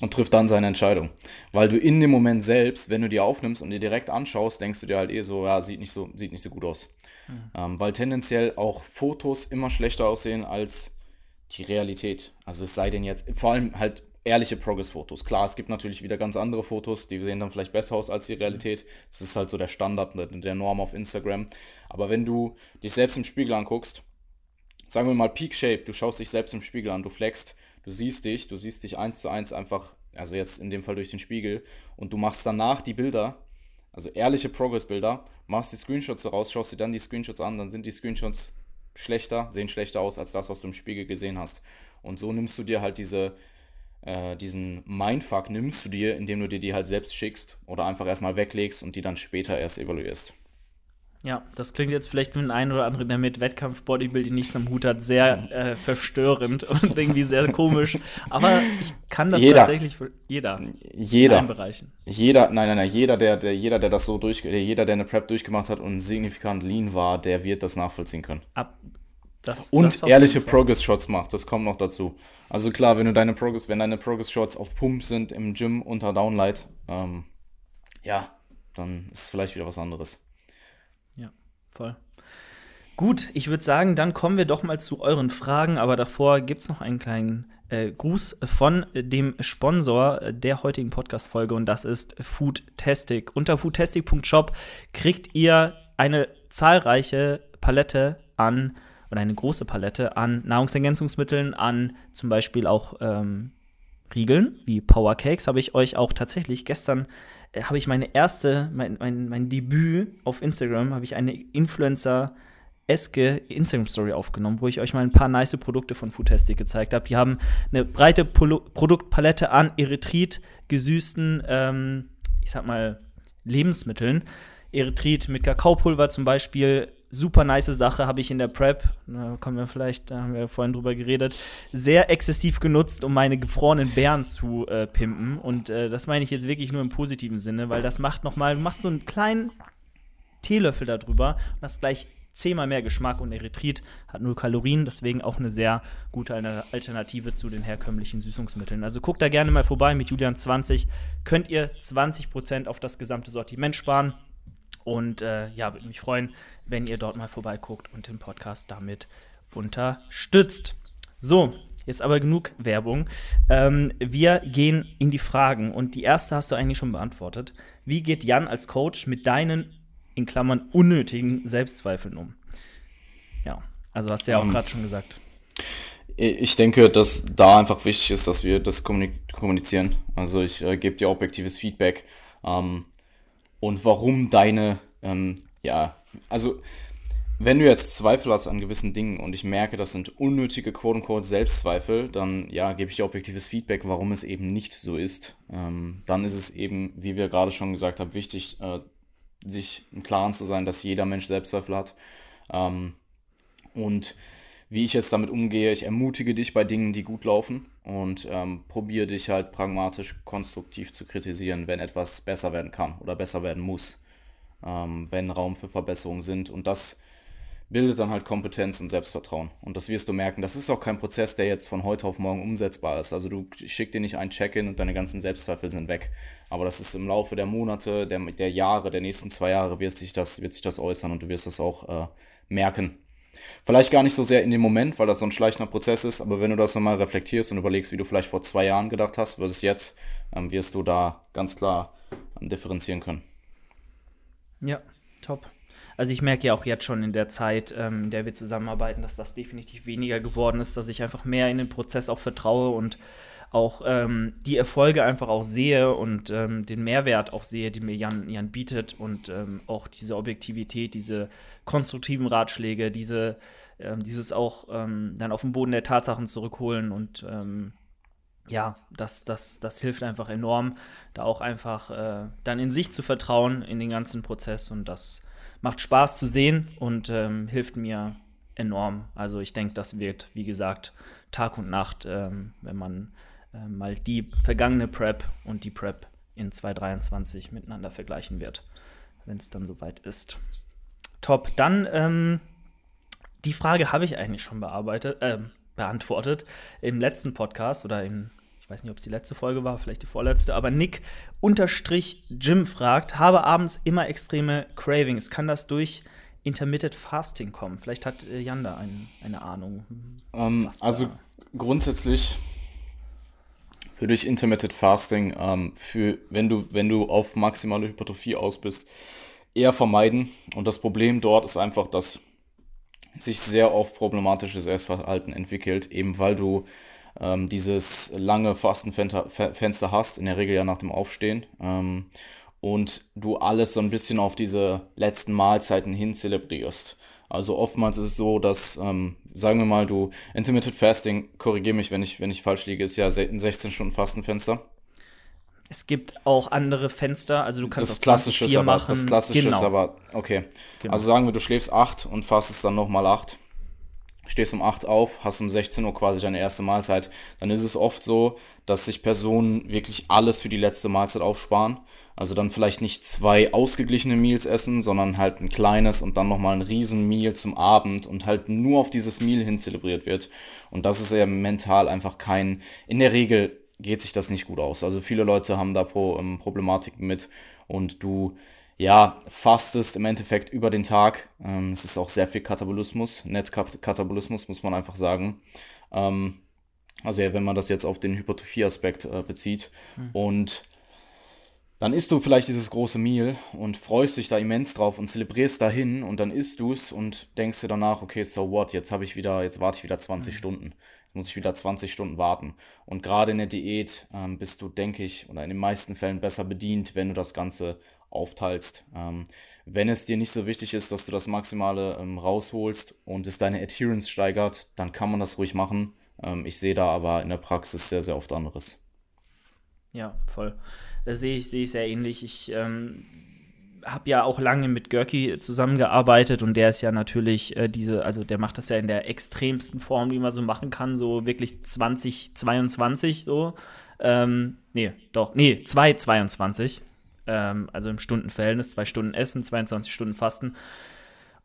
und trifft dann seine Entscheidung. Weil du in dem Moment selbst, wenn du die aufnimmst und dir direkt anschaust, denkst du dir halt eh so, ja, sieht nicht so, sieht nicht so gut aus. Mhm. Ähm, weil tendenziell auch Fotos immer schlechter aussehen als die Realität. Also es sei denn jetzt, vor allem halt ehrliche Progress-Fotos. Klar, es gibt natürlich wieder ganz andere Fotos, die sehen dann vielleicht besser aus als die Realität. Das ist halt so der Standard, der Norm auf Instagram. Aber wenn du dich selbst im Spiegel anguckst, sagen wir mal Peak Shape, du schaust dich selbst im Spiegel an, du flexst, du siehst dich, du siehst dich eins zu eins einfach, also jetzt in dem Fall durch den Spiegel, und du machst danach die Bilder, also ehrliche Progress-Bilder, machst die Screenshots daraus, schaust dir dann die Screenshots an, dann sind die Screenshots schlechter, sehen schlechter aus als das, was du im Spiegel gesehen hast. Und so nimmst du dir halt diese äh, diesen Mindfuck nimmst du dir, indem du dir die halt selbst schickst oder einfach erstmal weglegst und die dann später erst evaluierst. Ja, das klingt jetzt vielleicht für den einen oder anderen, der mit Wettkampf-Bodybuilding nichts am Hut hat, sehr äh, verstörend <laughs> und irgendwie sehr komisch. Aber ich kann das jeder. tatsächlich für jeder. Jeder. In Bereichen. Jeder, nein, nein, nein, jeder, der, der, jeder, der das so durch, jeder, der eine Prep durchgemacht hat und signifikant lean war, der wird das nachvollziehen können. Ab, das, und das ehrliche Progress-Shots macht, das kommt noch dazu. Also klar, wenn du deine Progress, wenn deine Progress-Shots auf Pump sind im Gym unter Downlight, ähm, ja, dann ist es vielleicht wieder was anderes. Voll. Gut, ich würde sagen, dann kommen wir doch mal zu euren Fragen, aber davor gibt es noch einen kleinen äh, Gruß von dem Sponsor der heutigen Podcast-Folge und das ist Foodtastic. Unter foodtastic.shop kriegt ihr eine zahlreiche Palette an oder eine große Palette an Nahrungsergänzungsmitteln, an zum Beispiel auch ähm, Riegeln wie Power Cakes. Habe ich euch auch tatsächlich gestern äh, habe ich meine erste, mein, mein, mein Debüt auf Instagram, habe ich eine Influencer- eske Instagram-Story aufgenommen, wo ich euch mal ein paar nice Produkte von Foodtastic gezeigt habe. Die haben eine breite Polo Produktpalette an Erythrit gesüßten, ähm, ich sag mal, Lebensmitteln. Erythrit mit Kakaopulver zum Beispiel, super nice Sache, habe ich in der Prep, da kommen wir vielleicht, da haben wir vorhin drüber geredet, sehr exzessiv genutzt, um meine gefrorenen Beeren zu äh, pimpen. Und äh, das meine ich jetzt wirklich nur im positiven Sinne, weil das macht nochmal, du machst so einen kleinen Teelöffel darüber und hast gleich zehnmal mehr Geschmack und Erythrit hat null Kalorien, deswegen auch eine sehr gute Alternative zu den herkömmlichen Süßungsmitteln. Also guckt da gerne mal vorbei mit Julian20, könnt ihr 20% auf das gesamte Sortiment sparen. Und äh, ja, würde mich freuen, wenn ihr dort mal vorbeiguckt und den Podcast damit unterstützt. So, jetzt aber genug Werbung. Ähm, wir gehen in die Fragen und die erste hast du eigentlich schon beantwortet. Wie geht Jan als Coach mit deinen, in Klammern, unnötigen Selbstzweifeln um? Ja, also hast du ja auch um, ähm, gerade schon gesagt. Ich denke, dass da einfach wichtig ist, dass wir das kommunizieren. Also ich äh, gebe dir objektives Feedback. Ähm, und warum deine, ähm, ja, also wenn du jetzt Zweifel hast an gewissen Dingen und ich merke, das sind unnötige quote-unquote Selbstzweifel, dann ja, gebe ich dir objektives Feedback, warum es eben nicht so ist. Ähm, dann ist es eben, wie wir gerade schon gesagt haben, wichtig, äh, sich im Klaren zu sein, dass jeder Mensch Selbstzweifel hat. Ähm, und wie ich jetzt damit umgehe, ich ermutige dich bei Dingen, die gut laufen und ähm, probiere dich halt pragmatisch konstruktiv zu kritisieren, wenn etwas besser werden kann oder besser werden muss, ähm, wenn Raum für Verbesserungen sind. Und das bildet dann halt Kompetenz und Selbstvertrauen. Und das wirst du merken. Das ist auch kein Prozess, der jetzt von heute auf morgen umsetzbar ist. Also du schick dir nicht ein Check-in und deine ganzen Selbstzweifel sind weg. Aber das ist im Laufe der Monate, der, der Jahre, der nächsten zwei Jahre wird sich das, wird sich das äußern und du wirst das auch äh, merken. Vielleicht gar nicht so sehr in dem Moment, weil das so ein schleichender Prozess ist, aber wenn du das nochmal reflektierst und überlegst, wie du vielleicht vor zwei Jahren gedacht hast, versus jetzt, ähm, wirst du da ganz klar ähm, differenzieren können. Ja, top. Also ich merke ja auch jetzt schon in der Zeit, ähm, in der wir zusammenarbeiten, dass das definitiv weniger geworden ist, dass ich einfach mehr in den Prozess auch vertraue und auch ähm, die Erfolge einfach auch sehe und ähm, den Mehrwert auch sehe, den mir Jan, Jan bietet und ähm, auch diese Objektivität, diese konstruktiven Ratschläge, diese, ähm, dieses auch ähm, dann auf den Boden der Tatsachen zurückholen und ähm, ja, das, das, das hilft einfach enorm, da auch einfach äh, dann in sich zu vertrauen, in den ganzen Prozess und das macht Spaß zu sehen und hilft mir enorm. Also ich denke, das wird, wie gesagt, Tag und Nacht, wenn man äh, mal die vergangene Prep und die Prep in 2023 miteinander vergleichen wird, wenn es dann soweit ist. Top. Dann ähm, die Frage habe ich eigentlich schon bearbeitet, äh, beantwortet im letzten Podcast oder in, ich weiß nicht, ob es die letzte Folge war, vielleicht die vorletzte, aber Nick unterstrich Jim fragt, habe abends immer extreme Cravings. Kann das durch Intermittent Fasting kommen? Vielleicht hat äh, Jan da ein, eine Ahnung. Um, ähm, also grundsätzlich für dich Intermittent Fasting, ähm, für wenn du, wenn du auf maximale Hypertrophie aus bist, eher vermeiden. Und das Problem dort ist einfach, dass sich sehr oft problematisches Essverhalten entwickelt, eben weil du ähm, dieses lange Fastenfenster hast, in der Regel ja nach dem Aufstehen. Ähm, und du alles so ein bisschen auf diese letzten Mahlzeiten hin zelebrierst. Also oftmals ist es so, dass, ähm, sagen wir mal, du Intermittent Fasting, korrigiere mich, wenn ich, wenn ich falsch liege, ist ja ein 16 Stunden Fastenfenster. Es gibt auch andere Fenster, also du kannst das klassische ist aber, machen. Das klassische genau. ist aber, okay. Genau. Also sagen wir, du schläfst 8 und fastest dann nochmal 8. Stehst um 8 auf, hast um 16 Uhr quasi deine erste Mahlzeit. Dann ist es oft so, dass sich Personen wirklich alles für die letzte Mahlzeit aufsparen. Also dann vielleicht nicht zwei ausgeglichene Meals essen, sondern halt ein kleines und dann nochmal ein riesen Meal zum Abend und halt nur auf dieses Meal hin zelebriert wird. Und das ist ja mental einfach kein, in der Regel geht sich das nicht gut aus. Also viele Leute haben da Pro, ähm, Problematiken mit und du ja, fastest im Endeffekt über den Tag. Ähm, es ist auch sehr viel Katabolismus, Netkatabolismus, muss man einfach sagen. Ähm, also ja, wenn man das jetzt auf den Hypertrophie-Aspekt äh, bezieht. Mhm. Und dann isst du vielleicht dieses große Meal und freust dich da immens drauf und zelebrierst dahin und dann isst du es und denkst dir danach, okay, so what, jetzt habe ich wieder, jetzt warte ich wieder 20 mhm. Stunden. Muss ich wieder 20 Stunden warten. Und gerade in der Diät ähm, bist du, denke ich, oder in den meisten Fällen besser bedient, wenn du das Ganze aufteilst. Ähm, wenn es dir nicht so wichtig ist, dass du das Maximale ähm, rausholst und es deine Adherence steigert, dann kann man das ruhig machen. Ähm, ich sehe da aber in der Praxis sehr, sehr oft anderes. Ja, voll. Das sehe ich, sehe ich sehr ähnlich. Ich ähm, habe ja auch lange mit Görki zusammengearbeitet und der ist ja natürlich äh, diese, also der macht das ja in der extremsten Form, die man so machen kann, so wirklich 2022 so. Ähm, nee, doch, nee, 222. Ähm, also im Stundenverhältnis, zwei Stunden Essen, 22 Stunden Fasten.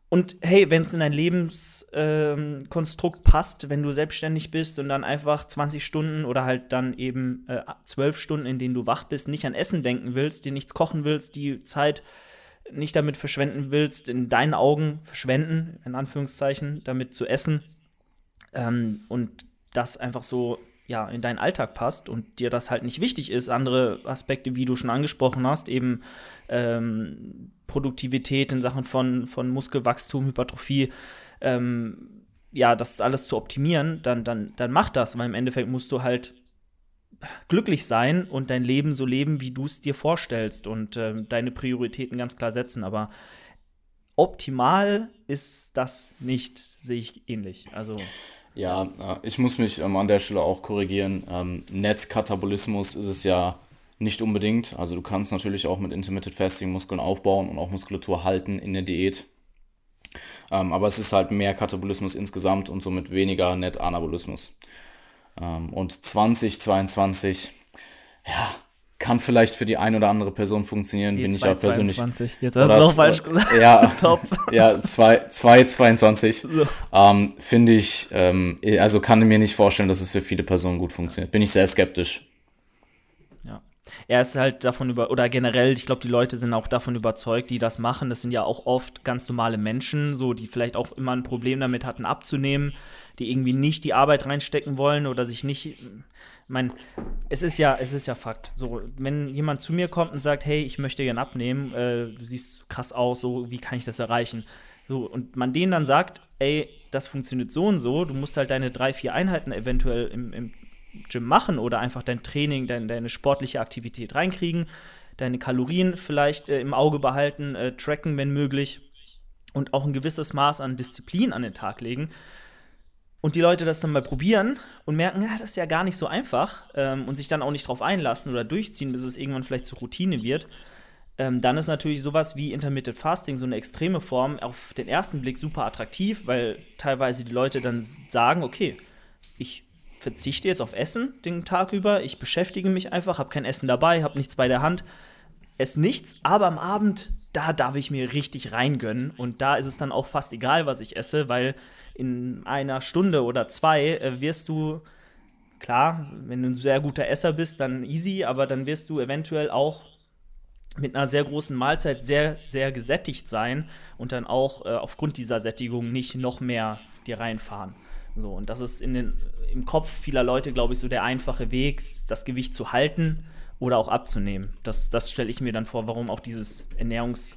Und hey, wenn es in dein Lebenskonstrukt ähm, passt, wenn du selbstständig bist und dann einfach 20 Stunden oder halt dann eben äh, 12 Stunden, in denen du wach bist, nicht an Essen denken willst, dir nichts kochen willst, die Zeit nicht damit verschwenden willst, in deinen Augen verschwenden, in Anführungszeichen, damit zu essen ähm, und das einfach so ja, in deinen Alltag passt und dir das halt nicht wichtig ist, andere Aspekte, wie du schon angesprochen hast, eben ähm, Produktivität in Sachen von, von Muskelwachstum, Hypertrophie, ähm, ja, das alles zu optimieren, dann, dann, dann mach das, weil im Endeffekt musst du halt glücklich sein und dein Leben so leben, wie du es dir vorstellst und äh, deine Prioritäten ganz klar setzen. Aber optimal ist das nicht, sehe ich ähnlich. Also ja, äh, ich muss mich ähm, an der Stelle auch korrigieren. Ähm, Netkatabolismus ist es ja nicht unbedingt. Also du kannst natürlich auch mit Intermittent Fasting Muskeln aufbauen und auch Muskulatur halten in der Diät. Ähm, aber es ist halt mehr Katabolismus insgesamt und somit weniger Net-Anabolismus. Ähm, und 2022, ja, kann vielleicht für die ein oder andere Person funktionieren, bin ich ja persönlich. 22. Jetzt hast du es auch falsch gesagt. Ja, <laughs> Top. <laughs> Ja, 222. So. Ähm, Finde ich, ähm, also kann mir nicht vorstellen, dass es für viele Personen gut funktioniert. Bin ich sehr skeptisch. Ja. Er ist halt davon über, oder generell, ich glaube, die Leute sind auch davon überzeugt, die das machen. Das sind ja auch oft ganz normale Menschen, so, die vielleicht auch immer ein Problem damit hatten, abzunehmen, die irgendwie nicht die Arbeit reinstecken wollen oder sich nicht meine, es ist ja, es ist ja Fakt. So, wenn jemand zu mir kommt und sagt, hey, ich möchte gern abnehmen, äh, du siehst krass aus, so, wie kann ich das erreichen? So, und man denen dann sagt, ey, das funktioniert so und so, du musst halt deine drei, vier Einheiten eventuell im, im Gym machen oder einfach dein Training, dein, deine sportliche Aktivität reinkriegen, deine Kalorien vielleicht äh, im Auge behalten, äh, tracken, wenn möglich und auch ein gewisses Maß an Disziplin an den Tag legen und die Leute das dann mal probieren und merken, ja, das ist ja gar nicht so einfach ähm, und sich dann auch nicht drauf einlassen oder durchziehen, bis es irgendwann vielleicht zur Routine wird, ähm, dann ist natürlich sowas wie Intermittent Fasting, so eine extreme Form, auf den ersten Blick super attraktiv, weil teilweise die Leute dann sagen, okay, ich verzichte jetzt auf Essen den Tag über, ich beschäftige mich einfach, habe kein Essen dabei, habe nichts bei der Hand, esse nichts, aber am Abend, da darf ich mir richtig reingönnen. Und da ist es dann auch fast egal, was ich esse, weil in einer Stunde oder zwei äh, wirst du, klar, wenn du ein sehr guter Esser bist, dann easy, aber dann wirst du eventuell auch mit einer sehr großen Mahlzeit sehr, sehr gesättigt sein und dann auch äh, aufgrund dieser Sättigung nicht noch mehr dir reinfahren. So, und das ist in den, im Kopf vieler Leute, glaube ich, so der einfache Weg, das Gewicht zu halten oder auch abzunehmen. Das, das stelle ich mir dann vor, warum auch dieses Ernährungs-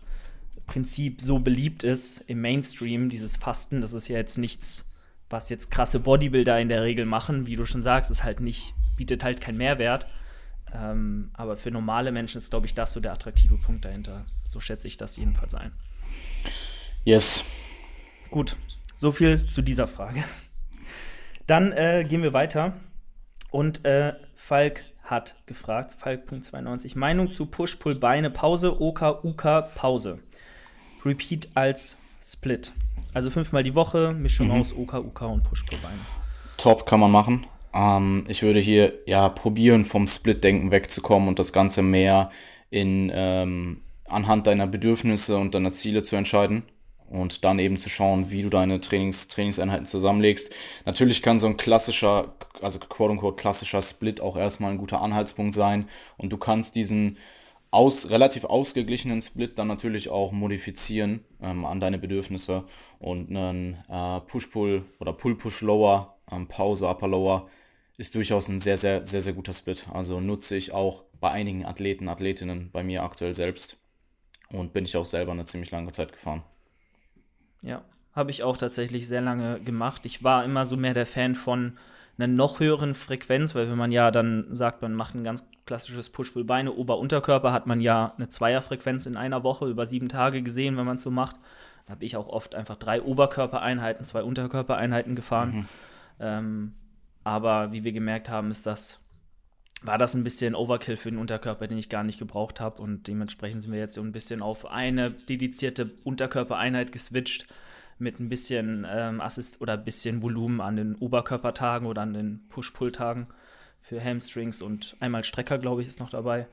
Prinzip so beliebt ist im Mainstream, dieses Fasten, das ist ja jetzt nichts, was jetzt krasse Bodybuilder in der Regel machen, wie du schon sagst, ist halt nicht, bietet halt keinen Mehrwert. Ähm, aber für normale Menschen ist, glaube ich, das so der attraktive Punkt dahinter. So schätze ich das jedenfalls ein. Yes. gut. So viel zu dieser Frage. Dann äh, gehen wir weiter. Und äh, Falk hat gefragt, Falk.92, Meinung zu Push-Pull-Beine, Pause, OK, UK, Pause. Repeat als Split. Also fünfmal die Woche, Mischung mhm. aus OK, UK und Push-Pull-Beine. Top kann man machen. Ähm, ich würde hier ja probieren, vom Split-Denken wegzukommen und das Ganze mehr in ähm, anhand deiner Bedürfnisse und deiner Ziele zu entscheiden und dann eben zu schauen, wie du deine Trainings, Trainingseinheiten zusammenlegst. Natürlich kann so ein klassischer, also quote-unquote klassischer Split auch erstmal ein guter Anhaltspunkt sein und du kannst diesen aus, relativ ausgeglichenen Split dann natürlich auch modifizieren ähm, an deine Bedürfnisse und einen äh, Push-Pull oder Pull-Push-Lower, ähm, Pause, Upper-Lower ist durchaus ein sehr, sehr, sehr, sehr guter Split. Also nutze ich auch bei einigen Athleten, Athletinnen, bei mir aktuell selbst und bin ich auch selber eine ziemlich lange Zeit gefahren. Ja, habe ich auch tatsächlich sehr lange gemacht. Ich war immer so mehr der Fan von einer noch höheren Frequenz, weil wenn man ja dann sagt, man macht ein ganz klassisches Push-Pull-Beine, Ober-Unterkörper, hat man ja eine Zweierfrequenz in einer Woche über sieben Tage gesehen, wenn man es so macht. Da habe ich auch oft einfach drei Oberkörpereinheiten, zwei Unterkörpereinheiten gefahren. Mhm. Ähm, aber wie wir gemerkt haben, ist das, war das ein bisschen Overkill für den Unterkörper, den ich gar nicht gebraucht habe. Und dementsprechend sind wir jetzt so ein bisschen auf eine dedizierte Unterkörpereinheit geswitcht mit ein bisschen ähm, Assist oder ein bisschen Volumen an den Oberkörpertagen oder an den Push-Pull-Tagen für Hamstrings und einmal Strecker, glaube ich, ist noch dabei.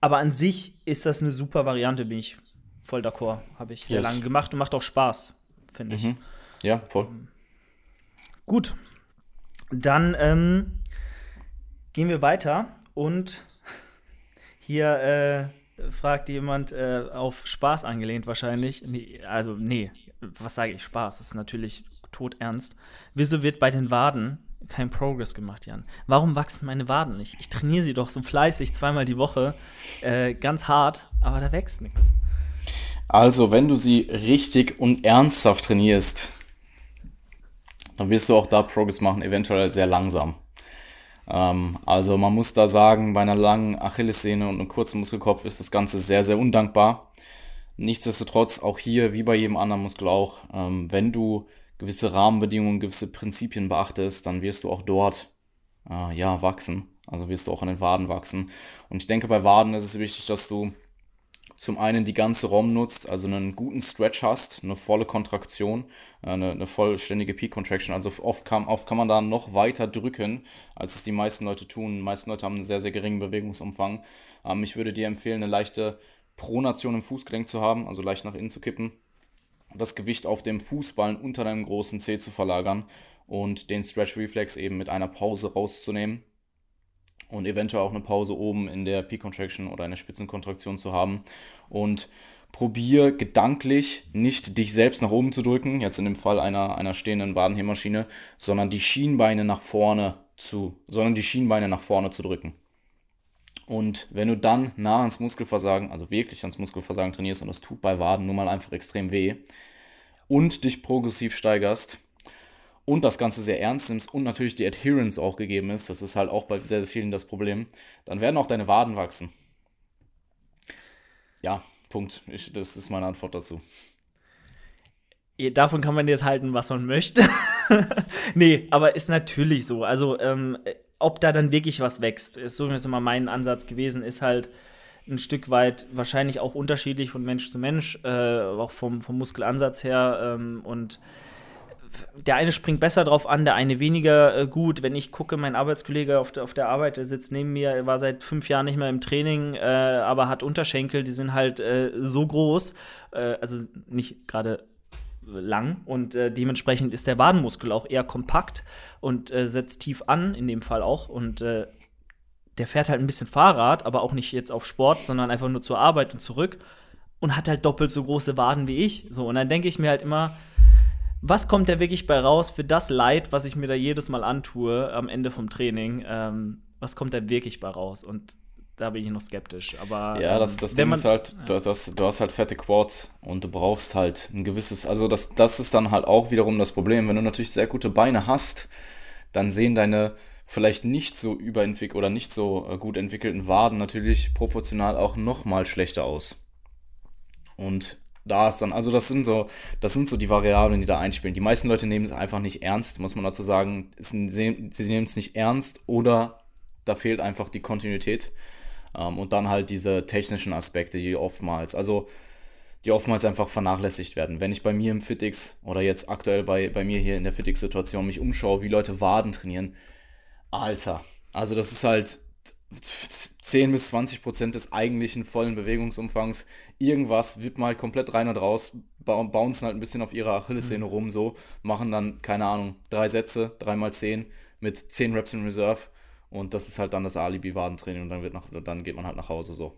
Aber an sich ist das eine super Variante, bin ich voll d'accord. Habe ich sehr yes. lange gemacht und macht auch Spaß, finde ich. Mhm. Ja, voll. Gut. Dann ähm, gehen wir weiter und <laughs> hier äh, fragt jemand äh, auf Spaß angelehnt wahrscheinlich. Nee, also, nee, was sage ich? Spaß, das ist natürlich todernst. Wieso wird bei den Waden kein Progress gemacht, Jan? Warum wachsen meine Waden nicht? Ich trainiere sie doch so fleißig zweimal die Woche, äh, ganz hart, aber da wächst nichts. Also, wenn du sie richtig und ernsthaft trainierst, dann wirst du auch da Progress machen, eventuell sehr langsam. Ähm, also man muss da sagen, bei einer langen Achillessehne und einem kurzen Muskelkopf ist das Ganze sehr, sehr undankbar. Nichtsdestotrotz, auch hier, wie bei jedem anderen Muskel auch, ähm, wenn du gewisse Rahmenbedingungen, gewisse Prinzipien beachtest, dann wirst du auch dort äh, ja, wachsen. Also wirst du auch an den Waden wachsen. Und ich denke, bei Waden ist es wichtig, dass du zum einen die ganze ROM nutzt, also einen guten Stretch hast, eine volle Kontraktion, äh, eine, eine vollständige Peak Contraction. Also oft kann, oft kann man da noch weiter drücken, als es die meisten Leute tun. Die meisten Leute haben einen sehr, sehr geringen Bewegungsumfang. Ähm, ich würde dir empfehlen, eine leichte Pronation im Fußgelenk zu haben, also leicht nach innen zu kippen. Das Gewicht auf dem Fußballen unter deinem großen Zeh zu verlagern und den Stretch Reflex eben mit einer Pause rauszunehmen und eventuell auch eine Pause oben in der Peak Contraction oder eine Spitzenkontraktion zu haben. Und probier gedanklich nicht dich selbst nach oben zu drücken, jetzt in dem Fall einer, einer stehenden Wadenhebmaschine, sondern die Schienbeine nach vorne zu, sondern die Schienbeine nach vorne zu drücken. Und wenn du dann nah ans Muskelversagen, also wirklich ans Muskelversagen trainierst, und das tut bei Waden nun mal einfach extrem weh, und dich progressiv steigerst, und das Ganze sehr ernst nimmst und natürlich die Adherence auch gegeben ist, das ist halt auch bei sehr, sehr vielen das Problem, dann werden auch deine Waden wachsen. Ja, Punkt. Ich, das ist meine Antwort dazu. Davon kann man jetzt halten, was man möchte. <laughs> nee, aber ist natürlich so. Also, ähm, ob da dann wirklich was wächst, ist so ist immer mein Ansatz gewesen, ist halt ein Stück weit wahrscheinlich auch unterschiedlich von Mensch zu Mensch, äh, auch vom, vom Muskelansatz her. Ähm, und der eine springt besser drauf an, der eine weniger äh, gut. Wenn ich gucke, mein Arbeitskollege auf der, auf der Arbeit, der sitzt neben mir, er war seit fünf Jahren nicht mehr im Training, äh, aber hat Unterschenkel, die sind halt äh, so groß, äh, also nicht gerade lang und äh, dementsprechend ist der Wadenmuskel auch eher kompakt und äh, setzt tief an, in dem Fall auch. Und der fährt halt ein bisschen Fahrrad, aber auch nicht jetzt auf Sport, sondern einfach nur zur Arbeit und zurück und hat halt doppelt so große Waden wie ich. So, und dann denke ich mir halt immer, was kommt da wirklich bei raus für das Leid, was ich mir da jedes Mal antue am Ende vom Training? Ähm, was kommt da wirklich bei raus? Und da bin ich noch skeptisch. Aber ja, das, das ähm, Ding man, ist halt, ja. du, hast, du hast halt fette Quads und du brauchst halt ein gewisses, also das, das ist dann halt auch wiederum das Problem. Wenn du natürlich sehr gute Beine hast, dann sehen deine vielleicht nicht so überentwickelt oder nicht so äh, gut entwickelten Waden natürlich proportional auch noch mal schlechter aus. Und da ist dann, also das sind so, das sind so die Variablen, die da einspielen. Die meisten Leute nehmen es einfach nicht ernst, muss man dazu sagen. Sie nehmen es nicht ernst oder da fehlt einfach die Kontinuität. Ähm, und dann halt diese technischen Aspekte, die oftmals, also die oftmals einfach vernachlässigt werden. Wenn ich bei mir im FitX oder jetzt aktuell bei, bei mir hier in der FitX-Situation mich umschaue, wie Leute Waden trainieren, Alter, also das ist halt 10 bis 20 Prozent des eigentlichen vollen Bewegungsumfangs. Irgendwas wippen halt komplett rein und raus, bouncen halt ein bisschen auf ihrer Achillessehne mhm. rum, so, machen dann, keine Ahnung, drei Sätze, dreimal zehn mit 10 Reps in Reserve und das ist halt dann das Alibi-Wadentraining und dann, wird nach, dann geht man halt nach Hause so.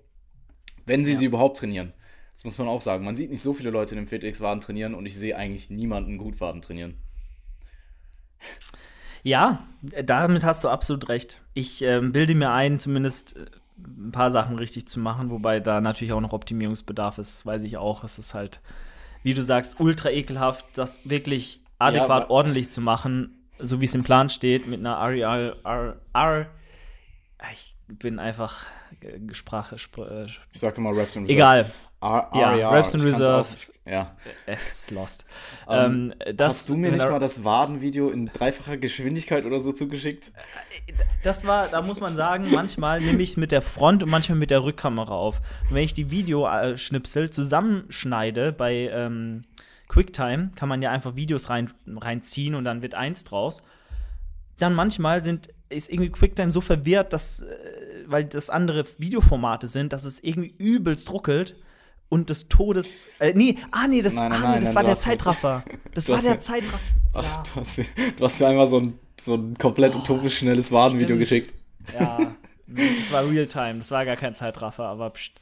Wenn sie ja. sie überhaupt trainieren. Das muss man auch sagen. Man sieht nicht so viele Leute in dem FitX-Waden trainieren und ich sehe eigentlich niemanden gut Waden trainieren. Ja, damit hast du absolut recht. Ich äh, bilde mir ein, zumindest äh, ein paar Sachen richtig zu machen, wobei da natürlich auch noch Optimierungsbedarf ist. Das weiß ich auch. Es ist halt, wie du sagst, ultra ekelhaft, das wirklich adäquat ja, ordentlich zu machen, so wie es im Plan steht, mit einer RER. R, ich bin einfach Sprache. Spr äh, ich sage immer Raps und Egal. R ja, ja, Raps and Reserve. Auch, ja. Es ist lost. Um, ähm, das, hast du mir nicht mal das Wadenvideo in dreifacher Geschwindigkeit oder so zugeschickt? Das war, da muss man sagen, manchmal nehme ich es mit der Front und manchmal mit der Rückkamera auf. Und wenn ich die Videoschnipsel zusammenschneide bei ähm, QuickTime, kann man ja einfach Videos rein, reinziehen und dann wird eins draus. Dann manchmal sind, ist irgendwie QuickTime so verwirrt, dass, äh, weil das andere Videoformate sind, dass es irgendwie übelst ruckelt und des Todes. Äh, nee, ah, nee, das, nein, nein, ah, nee, das nein, war der Zeitraffer. <laughs> Das war der Zeitraffer. Ach, ja. du, hast mir, du hast mir einmal so ein, so ein komplett oh, utopisch schnelles Wadenvideo geschickt. Ja. Das war Realtime, das war gar kein Zeitraffer, aber pst.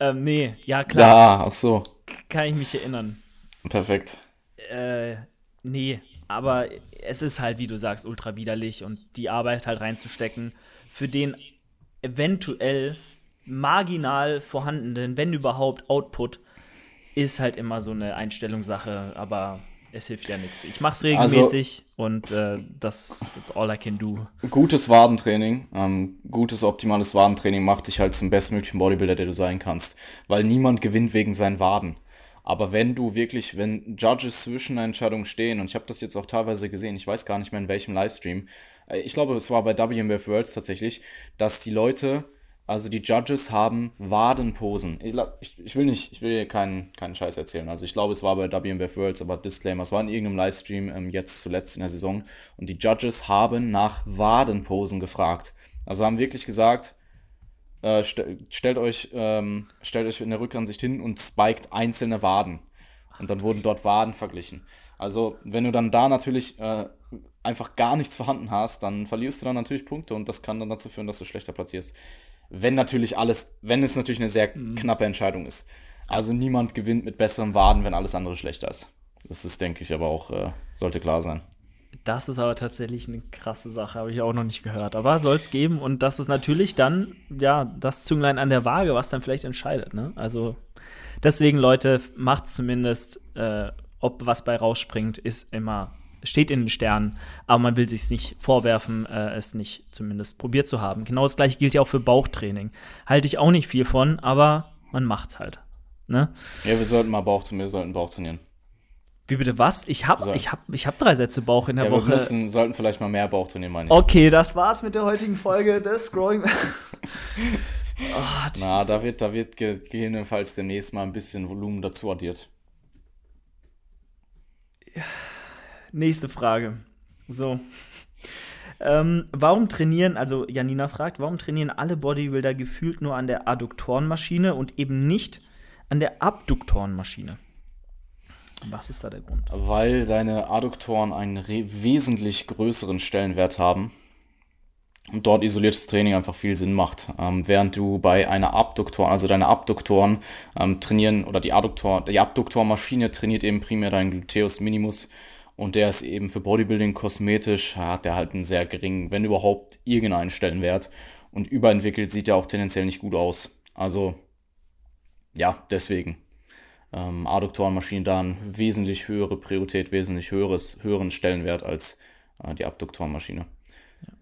Ähm, nee, ja klar. Ja, ach so. Kann ich mich erinnern. Perfekt. Äh, nee, aber es ist halt, wie du sagst, ultra widerlich und die Arbeit halt reinzustecken, für den eventuell marginal vorhandenen, wenn überhaupt, Output ist halt immer so eine Einstellungssache, aber es hilft ja nichts. Ich mache es regelmäßig also, und äh, das ist all I can do. Gutes Wadentraining, ähm, gutes, optimales Wadentraining macht dich halt zum bestmöglichen Bodybuilder, der du sein kannst. Weil niemand gewinnt wegen seinen Waden. Aber wenn du wirklich, wenn Judges zwischen einer Entscheidung stehen, und ich habe das jetzt auch teilweise gesehen, ich weiß gar nicht mehr in welchem Livestream, äh, ich glaube, es war bei WMF Worlds tatsächlich, dass die Leute also die Judges haben Wadenposen. Ich, ich, will nicht, ich will hier keinen, keinen Scheiß erzählen. Also ich glaube, es war bei WMBF Worlds, aber Disclaimer, es war in irgendeinem Livestream ähm, jetzt zuletzt in der Saison. Und die Judges haben nach Wadenposen gefragt. Also haben wirklich gesagt, äh, st stellt, euch, ähm, stellt euch in der Rückansicht hin und spiked einzelne Waden. Und dann wurden dort Waden verglichen. Also wenn du dann da natürlich äh, einfach gar nichts vorhanden hast, dann verlierst du dann natürlich Punkte und das kann dann dazu führen, dass du schlechter platzierst wenn natürlich alles, wenn es natürlich eine sehr mhm. knappe Entscheidung ist. Also niemand gewinnt mit besseren Waden, wenn alles andere schlechter ist. Das ist, denke ich, aber auch, äh, sollte klar sein. Das ist aber tatsächlich eine krasse Sache, habe ich auch noch nicht gehört. Aber soll es geben und das ist natürlich dann, ja, das Zünglein an der Waage, was dann vielleicht entscheidet. Ne? Also deswegen, Leute, macht zumindest, äh, ob was bei rausspringt, ist immer steht in den Sternen, aber man will sich nicht vorwerfen, äh, es nicht zumindest probiert zu haben. Genau das gleiche gilt ja auch für Bauchtraining. Halte ich auch nicht viel von, aber man macht's halt. Ne? Ja, wir sollten mal Bauch wir sollten Bauch trainieren. Wie bitte was? Ich habe ich hab, ich hab drei Sätze Bauch in der ja, Woche. Wir müssen, sollten vielleicht mal mehr Bauch trainieren, meine ich. Okay, das war's mit der heutigen Folge des Growing. <laughs> oh, Na, da wird, da wird gegebenenfalls demnächst mal ein bisschen Volumen dazu addiert. Ja. Nächste Frage. So. Ähm, warum trainieren, also Janina fragt, warum trainieren alle Bodybuilder gefühlt nur an der Adduktorenmaschine und eben nicht an der Abduktorenmaschine? Was ist da der Grund? Weil deine Adduktoren einen wesentlich größeren Stellenwert haben und dort isoliertes Training einfach viel Sinn macht. Ähm, während du bei einer Abduktoren, also deine Abduktoren ähm, trainieren oder die Adduktor, die Abduktormaschine trainiert eben primär deinen Gluteus Minimus und der ist eben für Bodybuilding kosmetisch, hat der halt einen sehr geringen, wenn überhaupt, irgendeinen Stellenwert. Und überentwickelt sieht er auch tendenziell nicht gut aus. Also, ja, deswegen. Ähm, Adduktorenmaschine da eine wesentlich höhere Priorität, wesentlich höheres, höheren Stellenwert als äh, die Abduktorenmaschine. Ja.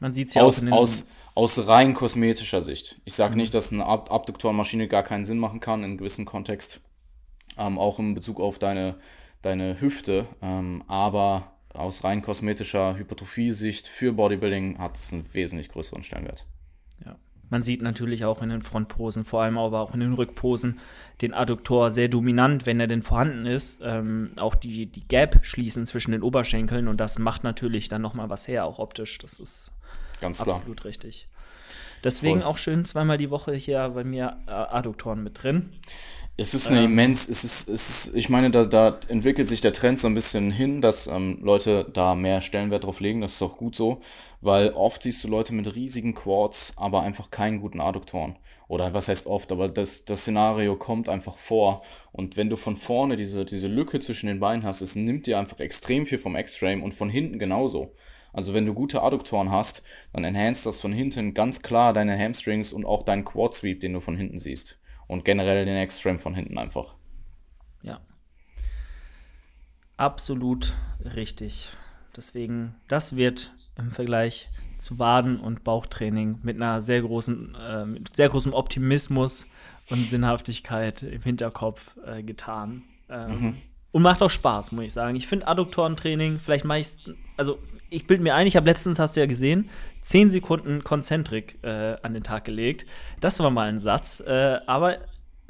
Man sieht es ja aus, aus, aus rein kosmetischer Sicht. Ich sage mhm. nicht, dass eine Ab Abduktorenmaschine gar keinen Sinn machen kann in einem gewissen Kontext. ähm, auch in Bezug auf deine, deine Hüfte. Ähm, aber aus rein kosmetischer Hypertrophie-Sicht für Bodybuilding hat es einen wesentlich größeren Stellenwert. Ja. Man sieht natürlich auch in den Frontposen, vor allem aber auch in den Rückposen, den Adduktor sehr dominant, wenn er denn vorhanden ist. Ähm, auch die, die Gap schließen zwischen den Oberschenkeln und das macht natürlich dann nochmal was her, auch optisch. Das ist Ganz absolut klar. richtig. Deswegen Voll. auch schön zweimal die Woche hier bei mir äh, Adduktoren mit drin. Es ist eine ähm, immens, es ist, es ist, ich meine, da, da entwickelt sich der Trend so ein bisschen hin, dass ähm, Leute da mehr Stellenwert drauf legen. Das ist auch gut so, weil oft siehst du Leute mit riesigen Quads, aber einfach keinen guten Adduktoren. Oder was heißt oft, aber das, das Szenario kommt einfach vor. Und wenn du von vorne diese, diese Lücke zwischen den Beinen hast, es nimmt dir einfach extrem viel vom X-Frame und von hinten genauso. Also wenn du gute Adduktoren hast, dann enhanced das von hinten ganz klar deine Hamstrings und auch deinen Quad Sweep, den du von hinten siehst und generell den X-Frame von hinten einfach. Ja. Absolut richtig. Deswegen, das wird im Vergleich zu Waden- und Bauchtraining mit einer sehr großen, äh, mit sehr großem Optimismus und Sinnhaftigkeit im Hinterkopf äh, getan. Ähm, mhm. Und macht auch Spaß, muss ich sagen. Ich finde Adduktorentraining, vielleicht mache ich also ich bilde mir ein, ich habe letztens, hast du ja gesehen, 10 Sekunden Konzentrik äh, an den Tag gelegt. Das war mal ein Satz. Äh, aber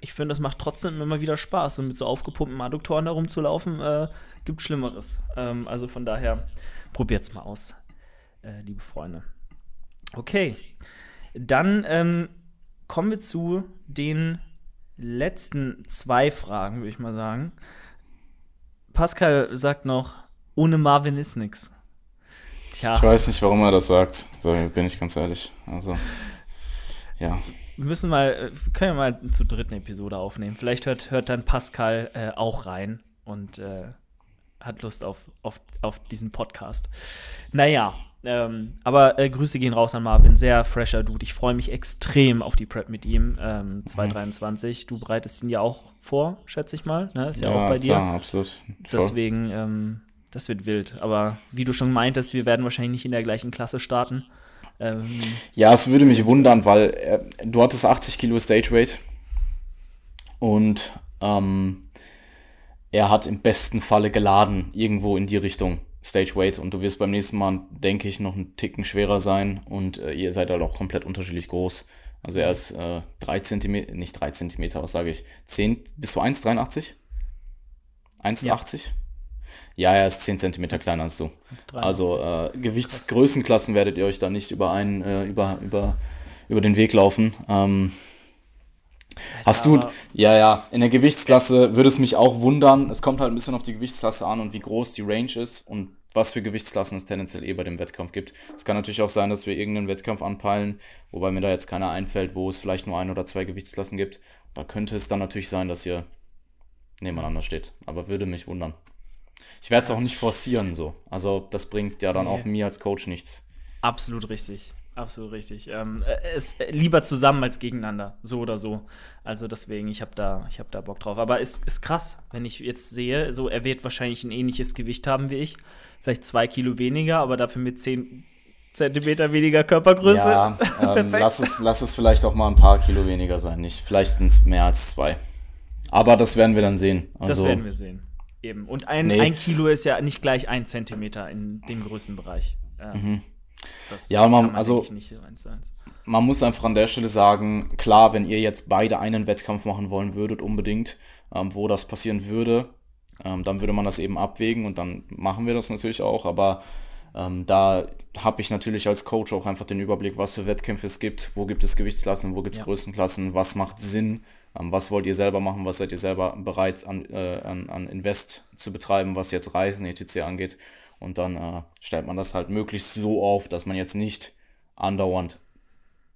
ich finde, das macht trotzdem immer wieder Spaß. Und mit so aufgepumpten Adduktoren herumzulaufen, äh, gibt Schlimmeres. Ähm, also von daher, probiert's mal aus, äh, liebe Freunde. Okay, dann ähm, kommen wir zu den letzten zwei Fragen, würde ich mal sagen. Pascal sagt noch, ohne Marvin ist nichts. Tja. Ich weiß nicht, warum er das sagt, so, bin ich ganz ehrlich. Also, ja. Wir müssen mal, äh, können wir mal zur dritten Episode aufnehmen. Vielleicht hört, hört dann Pascal äh, auch rein und äh, hat Lust auf, auf, auf diesen Podcast. Naja, ähm, aber äh, Grüße gehen raus an Marvin, sehr fresher Dude. Ich freue mich extrem auf die Prep mit ihm, ähm, 2023. Du bereitest ihn ja auch vor, schätze ich mal. Ne? Ist ja, ja auch bei dir. Ja, absolut. Voll. Deswegen, ähm, das wird wild. Aber wie du schon meintest, wir werden wahrscheinlich nicht in der gleichen Klasse starten. Ähm ja, es würde mich wundern, weil äh, du hattest 80 Kilo Stage Weight und ähm, er hat im besten Falle geladen irgendwo in die Richtung Stage Weight und du wirst beim nächsten Mal, denke ich, noch einen Ticken schwerer sein und äh, ihr seid halt auch komplett unterschiedlich groß. Also er ist äh, 3 cm, nicht 3 cm, was sage ich, 10, bis du 1,83? 1,80? Ja. Ja, er ist 10 cm kleiner als du. Also äh, Gewichtsgrößenklassen werdet ihr euch da nicht über einen, äh, über, über, über den Weg laufen. Ähm, hast du, ja, ja, in der Gewichtsklasse würde es mich auch wundern. Es kommt halt ein bisschen auf die Gewichtsklasse an und wie groß die Range ist und was für Gewichtsklassen es tendenziell eh bei dem Wettkampf gibt. Es kann natürlich auch sein, dass wir irgendeinen Wettkampf anpeilen, wobei mir da jetzt keiner einfällt, wo es vielleicht nur ein oder zwei Gewichtsklassen gibt. Da könnte es dann natürlich sein, dass ihr nebeneinander steht. Aber würde mich wundern. Ich werde es auch nicht forcieren so. Also das bringt ja dann nee. auch mir als Coach nichts. Absolut richtig. Absolut richtig. Ähm, äh, es äh, lieber zusammen als gegeneinander, so oder so. Also deswegen, ich habe da, ich da Bock drauf. Aber es ist, ist krass, wenn ich jetzt sehe, so er wird wahrscheinlich ein ähnliches Gewicht haben wie ich, vielleicht zwei Kilo weniger, aber dafür mit zehn Zentimeter weniger Körpergröße. Ja, <laughs> ähm, lass, es, lass es vielleicht auch mal ein paar Kilo weniger sein, nicht vielleicht mehr als zwei. Aber das werden wir dann sehen. Also, das werden wir sehen. Eben. Und ein, nee. ein Kilo ist ja nicht gleich ein Zentimeter in dem Größenbereich. Ähm, mhm. ja, man, man also man muss einfach an der Stelle sagen, klar, wenn ihr jetzt beide einen Wettkampf machen wollen würdet, unbedingt, ähm, wo das passieren würde, ähm, dann würde man das eben abwägen und dann machen wir das natürlich auch, aber ähm, da habe ich natürlich als Coach auch einfach den Überblick, was für Wettkämpfe es gibt, wo gibt es Gewichtsklassen, wo gibt es ja. Größenklassen, was macht Sinn was wollt ihr selber machen? Was seid ihr selber bereit an, äh, an, an Invest zu betreiben, was jetzt Reisen etc. angeht? Und dann äh, stellt man das halt möglichst so auf, dass man jetzt nicht andauernd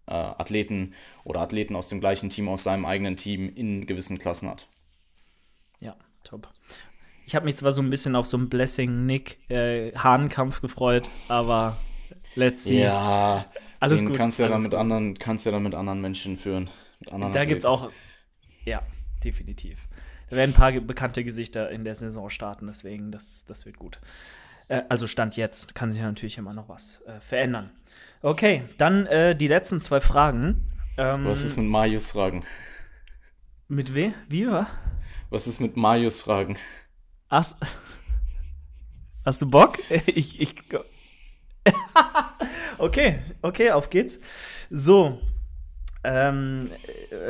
äh, Athleten oder Athleten aus dem gleichen Team, aus seinem eigenen Team in gewissen Klassen hat. Ja, top. Ich habe mich zwar so ein bisschen auf so einen Blessing-Nick-Hahnkampf äh, gefreut, aber let's see. Ja, alles den gut. Kannst ja dann mit anderen, kannst ja dann mit anderen Menschen führen. da gibt es auch ja, definitiv. Da werden ein paar bekannte Gesichter in der Saison starten, deswegen, das, das wird gut. Äh, also Stand jetzt, kann sich natürlich immer noch was äh, verändern. Okay, dann äh, die letzten zwei Fragen. Ähm, was ist mit Marius Fragen? Mit wem? Wie war? Was ist mit Marius Fragen? Hast, hast du Bock? <laughs> Ich, ich. <laughs> okay, okay, auf geht's. So. Ähm,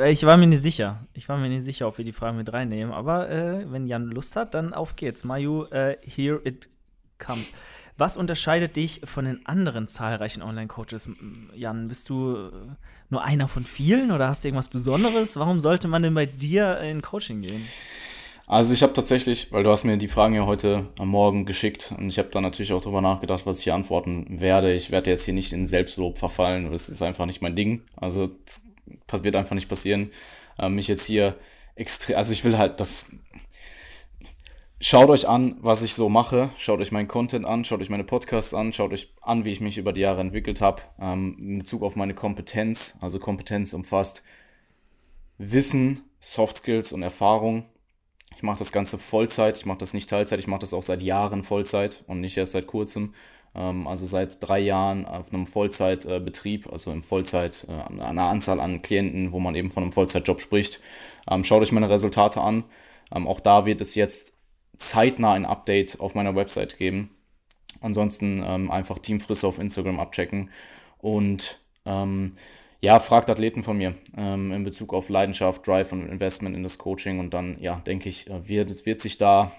ich war mir nicht sicher. Ich war mir nicht sicher, ob wir die Fragen mit reinnehmen. Aber äh, wenn Jan Lust hat, dann auf geht's. Mayu, äh, here it comes. Was unterscheidet dich von den anderen zahlreichen Online-Coaches? Jan, bist du äh, nur einer von vielen oder hast du irgendwas Besonderes? Warum sollte man denn bei dir in Coaching gehen? Also ich habe tatsächlich, weil du hast mir die Fragen ja heute am Morgen geschickt und ich habe da natürlich auch drüber nachgedacht, was ich hier antworten werde. Ich werde jetzt hier nicht in Selbstlob verfallen, das ist einfach nicht mein Ding. Also das wird einfach nicht passieren. Ähm, mich jetzt hier extrem, also ich will halt das, Schaut euch an, was ich so mache. Schaut euch meinen Content an, schaut euch meine Podcasts an, schaut euch an, wie ich mich über die Jahre entwickelt habe. Ähm, in Bezug auf meine Kompetenz. Also Kompetenz umfasst Wissen, Soft Skills und Erfahrung. Ich mache das Ganze Vollzeit. Ich mache das nicht Teilzeit. Ich mache das auch seit Jahren Vollzeit und nicht erst seit kurzem. Ähm, also seit drei Jahren auf einem Vollzeitbetrieb, also im Vollzeit, äh, einer Anzahl an Klienten, wo man eben von einem Vollzeitjob spricht. Ähm, schaut euch meine Resultate an. Ähm, auch da wird es jetzt zeitnah ein Update auf meiner Website geben. Ansonsten einfach Teamfrisse auf Instagram abchecken und ähm, ja, fragt Athleten von mir ähm, in Bezug auf Leidenschaft, Drive und Investment in das Coaching und dann, ja, denke ich, äh, wird, wird sich da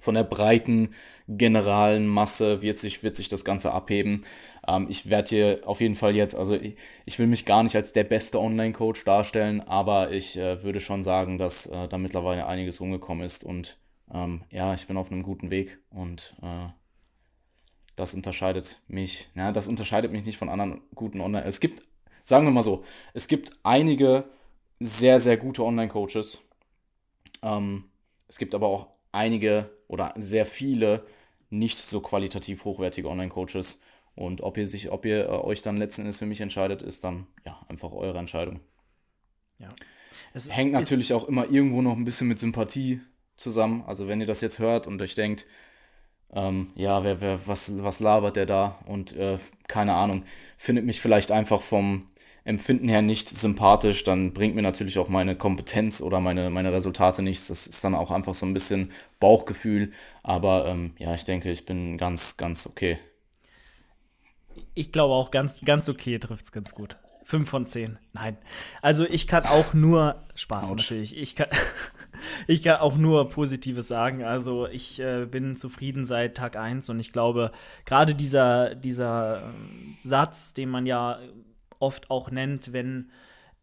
von der breiten generalen Masse wird sich, wird sich das Ganze abheben. Ähm, ich werde hier auf jeden Fall jetzt, also ich, ich, will mich gar nicht als der beste Online-Coach darstellen, aber ich äh, würde schon sagen, dass äh, da mittlerweile einiges rumgekommen ist und ähm, ja, ich bin auf einem guten Weg und äh, das unterscheidet mich, ja, das unterscheidet mich nicht von anderen guten Online. Es gibt, sagen wir mal so, es gibt einige sehr, sehr gute Online-Coaches. Ähm, es gibt aber auch einige oder sehr viele nicht so qualitativ hochwertige Online-Coaches. Und ob ihr sich, ob ihr äh, euch dann letzten Endes für mich entscheidet, ist dann ja einfach eure Entscheidung. Ja. Es hängt natürlich auch immer irgendwo noch ein bisschen mit Sympathie zusammen. Also wenn ihr das jetzt hört und euch denkt, ähm, ja, wer, wer, was, was labert der da? Und äh, keine Ahnung, findet mich vielleicht einfach vom Empfinden her nicht sympathisch, dann bringt mir natürlich auch meine Kompetenz oder meine, meine Resultate nichts. Das ist dann auch einfach so ein bisschen Bauchgefühl. Aber ähm, ja, ich denke, ich bin ganz, ganz okay. Ich glaube auch ganz, ganz okay trifft es ganz gut. Fünf von zehn. Nein. Also ich kann auch nur Spaß Ouch. natürlich. Ich kann, <laughs> ich kann auch nur Positives sagen. Also ich äh, bin zufrieden seit Tag 1 und ich glaube, gerade dieser, dieser äh, Satz, den man ja oft auch nennt, wenn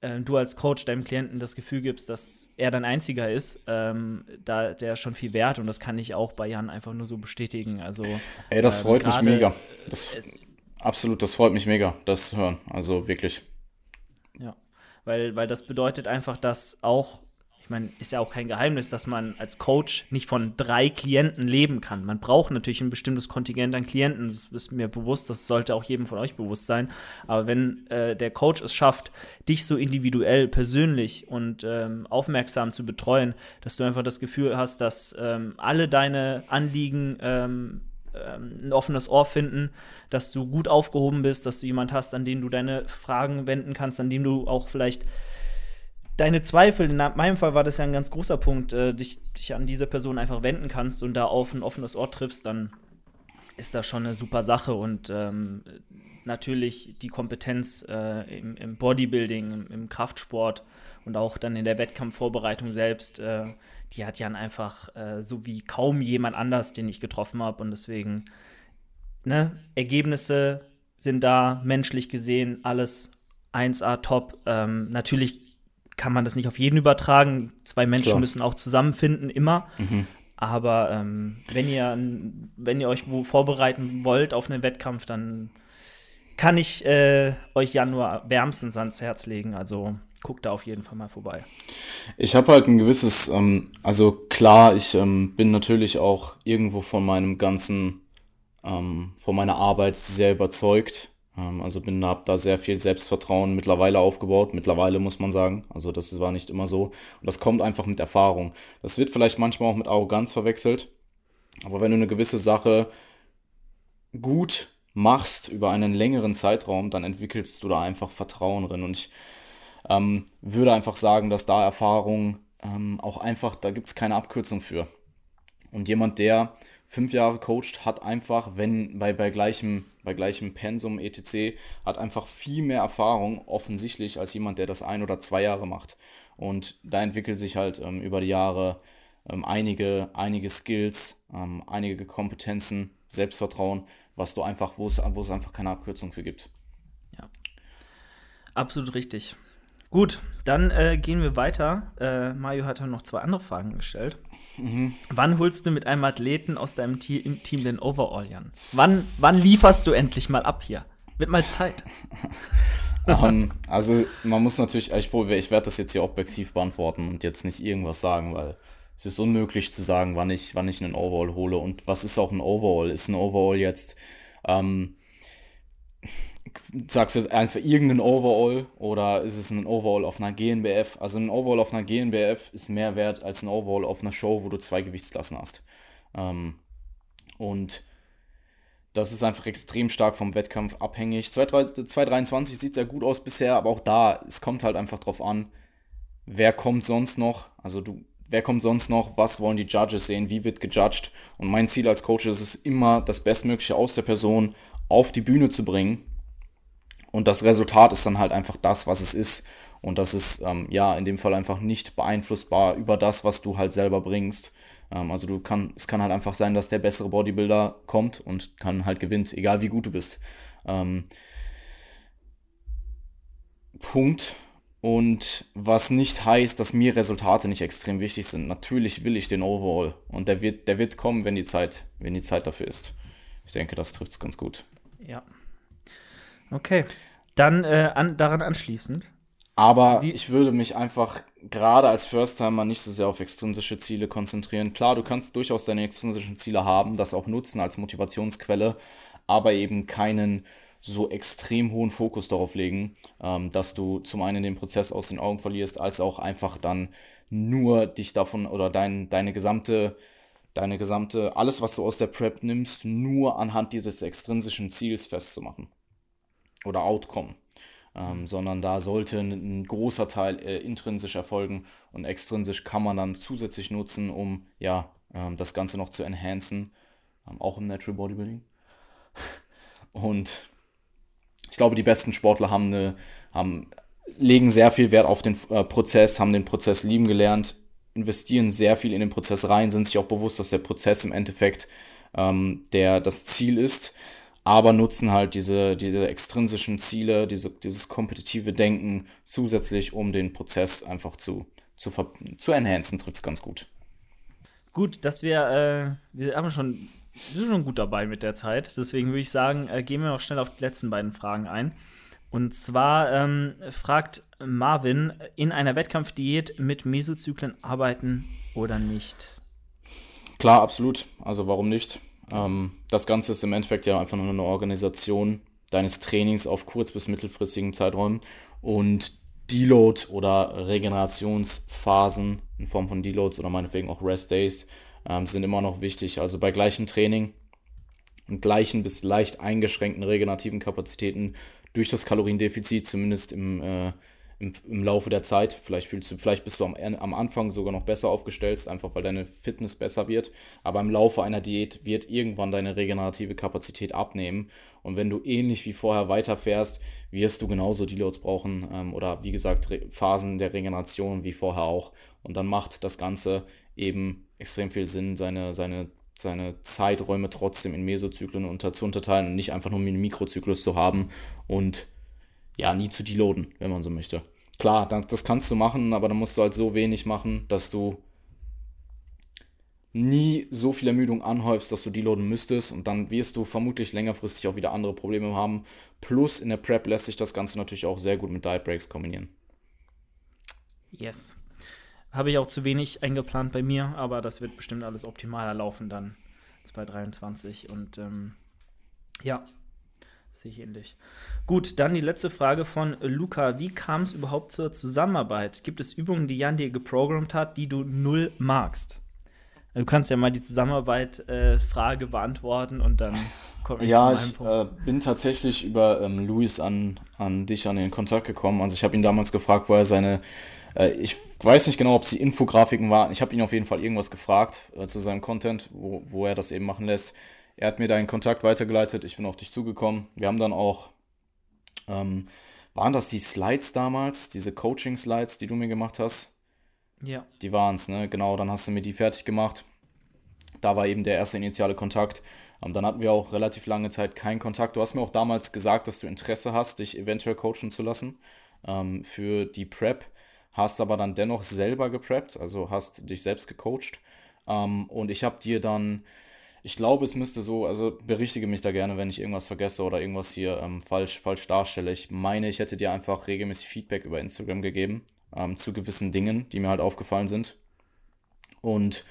äh, du als Coach deinem Klienten das Gefühl gibst, dass er dein einziger ist, ähm, da der schon viel wert und das kann ich auch bei Jan einfach nur so bestätigen. Also Ey, das ähm, freut mich mega. Das, absolut, das freut mich mega, das zu hören. Also wirklich weil, weil das bedeutet einfach, dass auch, ich meine, ist ja auch kein Geheimnis, dass man als Coach nicht von drei Klienten leben kann. Man braucht natürlich ein bestimmtes Kontingent an Klienten, das ist mir bewusst, das sollte auch jedem von euch bewusst sein. Aber wenn äh, der Coach es schafft, dich so individuell, persönlich und ähm, aufmerksam zu betreuen, dass du einfach das Gefühl hast, dass ähm, alle deine Anliegen ähm, ähm, ein offenes Ohr finden, dass du gut aufgehoben bist, dass du jemand hast, an den du deine Fragen wenden kannst, an dem du auch vielleicht deine Zweifel, in meinem Fall war das ja ein ganz großer Punkt, äh, dich, dich an diese Person einfach wenden kannst und da auf ein offenes Ohr triffst, dann ist das schon eine super Sache und ähm, natürlich die Kompetenz äh, im, im, Bodybuilding, im, im, Kraftsport und auch dann in der Wettkampfvorbereitung selbst, äh, die hat Jan einfach äh, so wie kaum jemand anders, den ich getroffen habe. Und deswegen, ne, Ergebnisse sind da, menschlich gesehen, alles 1A top. Ähm, natürlich kann man das nicht auf jeden übertragen. Zwei Menschen Klar. müssen auch zusammenfinden, immer. Mhm. Aber ähm, wenn, ihr, wenn ihr euch wo vorbereiten wollt auf einen Wettkampf, dann kann ich äh, euch Jan nur wärmstens ans Herz legen. Also guckt da auf jeden Fall mal vorbei. Ich habe halt ein gewisses, ähm, also klar, ich ähm, bin natürlich auch irgendwo von meinem ganzen, ähm, von meiner Arbeit sehr überzeugt. Ähm, also bin, habe da sehr viel Selbstvertrauen mittlerweile aufgebaut. Mittlerweile muss man sagen. Also das war nicht immer so. Und das kommt einfach mit Erfahrung. Das wird vielleicht manchmal auch mit Arroganz verwechselt. Aber wenn du eine gewisse Sache gut machst über einen längeren Zeitraum, dann entwickelst du da einfach Vertrauen drin. Und ich Ähm, würde einfach sagen, dass da Erfahrung ähm, auch einfach, da gibt es keine Abkürzung für. Und jemand, der fünf Jahre coacht, hat einfach, wenn bei, bei, gleichem, bei gleichem Pensum etc., hat einfach viel mehr Erfahrung offensichtlich als jemand, der das ein oder zwei Jahre macht. Und da entwickelt sich halt ähm, über die Jahre ähm, einige, einige Skills, ähm, einige Kompetenzen, Selbstvertrauen, was du einfach, wo es einfach keine Abkürzung für gibt. Ja. Absolut richtig. Gut, dann äh, gehen wir weiter. Äh, Mario hat noch zwei andere Fragen gestellt. Mhm. Wann holst du mit einem Athleten aus deinem Team, Team den Overall, Jan? Wann, wann lieferst du endlich mal ab hier? Wird mal Zeit. um, <laughs> ähm, also man muss natürlich, ich, ich werde das jetzt hier objektiv beantworten und jetzt nicht irgendwas sagen, weil es ist unmöglich zu sagen, wann ich, wann ich einen Overall hole. Und was ist auch ein Overall? Ist ein Overall jetzt, ähm, sagst du jetzt einfach irgendein Overall oder ist es ein Overall auf einer GNBF? Also ein Overall auf einer GNBF ist mehr wert als ein Overall auf einer Show, wo du zwei Gewichtsklassen hast. Ähm, und das ist einfach extrem stark vom Wettkampf abhängig. 223 sieht sehr gut aus bisher, aber auch da, es kommt halt einfach drauf an, wer kommt sonst noch. Also du wer kommt sonst noch, was wollen die Judges sehen, wie wird gejudged. Und mein Ziel als Coach ist es immer, das Bestmögliche aus der Person auf die Bühne zu bringen. Und das Resultat ist dann halt einfach das, was es ist. Und das ist ähm, ja in dem Fall einfach nicht beeinflussbar über das, was du halt selber bringst. Ähm, also du kann, es kann halt einfach sein, dass der bessere Bodybuilder kommt und dann halt gewinnt, egal wie gut du bist. Ähm, Punkt. Und was nicht heißt, dass mir Resultate nicht extrem wichtig sind. Natürlich will ich den Overall. Und der wird, der wird kommen, wenn die Zeit, wenn die Zeit dafür ist. Ich denke, das trifft es ganz gut. Ja. Okay. Dann äh, an, daran anschließend. Aber die ich würde mich einfach gerade als First-Timer nicht so sehr auf extrinsische Ziele konzentrieren. Klar, du kannst durchaus deine extrinsischen Ziele haben, das auch nutzen als Motivationsquelle, aber eben keinen so extrem hohen Fokus darauf legen, ähm, dass du zum einen den Prozess aus den Augen verlierst, als auch einfach dann nur dich davon oder dein, deine gesamte, deine gesamte, alles, was du aus der Prep nimmst, nur anhand dieses extrinsischen Ziels festzumachen. Oder Outcome. Ähm, sondern da sollte ein, ein großer Teil äh, intrinsisch erfolgen und extrinsisch kann man dann zusätzlich nutzen, um ja ähm, das Ganze noch zu enhancen, ähm, auch im Natural Bodybuilding. <laughs> Und ich glaube, die besten Sportler haben eine, haben, legen sehr viel Wert auf den äh, Prozess, haben den Prozess lieben gelernt, investieren sehr viel in den Prozess rein, sind sich auch bewusst, dass der Prozess im Endeffekt ähm, der, das Ziel ist, aber nutzen halt diese, diese extrinsischen Ziele, diese, dieses kompetitive Denken zusätzlich, um den Prozess einfach zu, zu, zu enhancen, trifft es ganz gut. Gut, dass wir, äh, wir haben schon wir sind schon gut dabei mit der Zeit. Deswegen würde ich sagen, äh, gehen wir noch schnell auf die letzten beiden Fragen ein. Und zwar ähm, fragt Marvin, in einer Wettkampfdiät mit Mesozyklen arbeiten oder nicht? Klar, absolut. Also warum nicht? Ähm, das Ganze ist im Endeffekt ja einfach nur eine Organisation deines Trainings auf kurz- bis mittelfristigen Zeiträumen. Und Deload oder Regenerationsphasen in Form von Deloads oder meinetwegen auch Rest Days ähm, sind immer noch wichtig. Also bei gleichem Training und gleichen bis leicht eingeschränkten regenerativen Kapazitäten durch das Kaloriendefizit, zumindest im, äh, im, im, Laufe der Zeit. Vielleicht, fühlst du, vielleicht bist du am, am Anfang sogar noch besser aufgestellt, einfach weil deine Fitness besser wird. Aber im Laufe einer Diät wird irgendwann deine regenerative Kapazität abnehmen. Und wenn du ähnlich wie vorher weiterfährst, wirst du genauso Deloads brauchen ähm, oder wie gesagt Phasen der Regeneration wie vorher auch. Und dann macht das Ganze eben extrem viel Sinn, seine, seine, seine Zeiträume trotzdem in Mesozyklen unter, zu unterteilen und nicht einfach nur einen Mikrozyklus zu haben und ja, nie zu deloaden, wenn man so möchte. Klar, das, das kannst du machen, aber dann musst du halt so wenig machen, dass du nie so viel Ermüdung anhäufst, dass du deloaden müsstest und dann wirst du vermutlich längerfristig auch wieder andere Probleme haben. Plus in der Prep lässt sich das Ganze natürlich auch sehr gut mit Diet Breaks kombinieren. Yes. Habe ich auch zu wenig eingeplant bei mir, aber das wird bestimmt alles optimaler laufen dann 2023. Und ähm, ja, sehe ich ähnlich. Gut, dann die letzte Frage von Luca. Wie kam es überhaupt zur Zusammenarbeit? Gibt es Übungen, die Jan dir geprogrammt hat, die du null magst? Du kannst ja mal die Zusammenarbeit-Frage äh, beantworten und dann komme ich ja, zu meinem Ja, ich äh, bin tatsächlich über ähm, Luis an, an dich an den Kontakt gekommen. Also ich habe ihn damals gefragt, wo er seine, äh, ich weiß nicht genau, ob es die Infografiken waren. Ich habe ihn auf jeden Fall irgendwas gefragt äh, zu seinem Content, wo, wo er das eben machen lässt. Er hat mir deinen Kontakt weitergeleitet, ich bin auf dich zugekommen. Wir haben dann auch, ähm, waren das die Slides damals, diese Coaching-Slides, die du mir gemacht hast? Ja. Die waren es, ne? Genau, dann hast du mir die fertig gemacht. Da war eben der erste initiale Kontakt. Ähm, dann hatten wir auch relativ lange Zeit keinen Kontakt. Du hast mir auch damals gesagt, dass du Interesse hast, dich eventuell coachen zu lassen ähm, für die Prep. Hast aber dann dennoch selber gepreppt, also hast dich selbst gecoacht. Ähm, und ich habe dir dann, ich glaube, es müsste so, also berichtige mich da gerne, wenn ich irgendwas vergesse oder irgendwas hier ähm, falsch, falsch darstelle. Ich meine, ich hätte dir einfach regelmäßig Feedback über Instagram gegeben ähm, zu gewissen Dingen, die mir halt aufgefallen sind. Und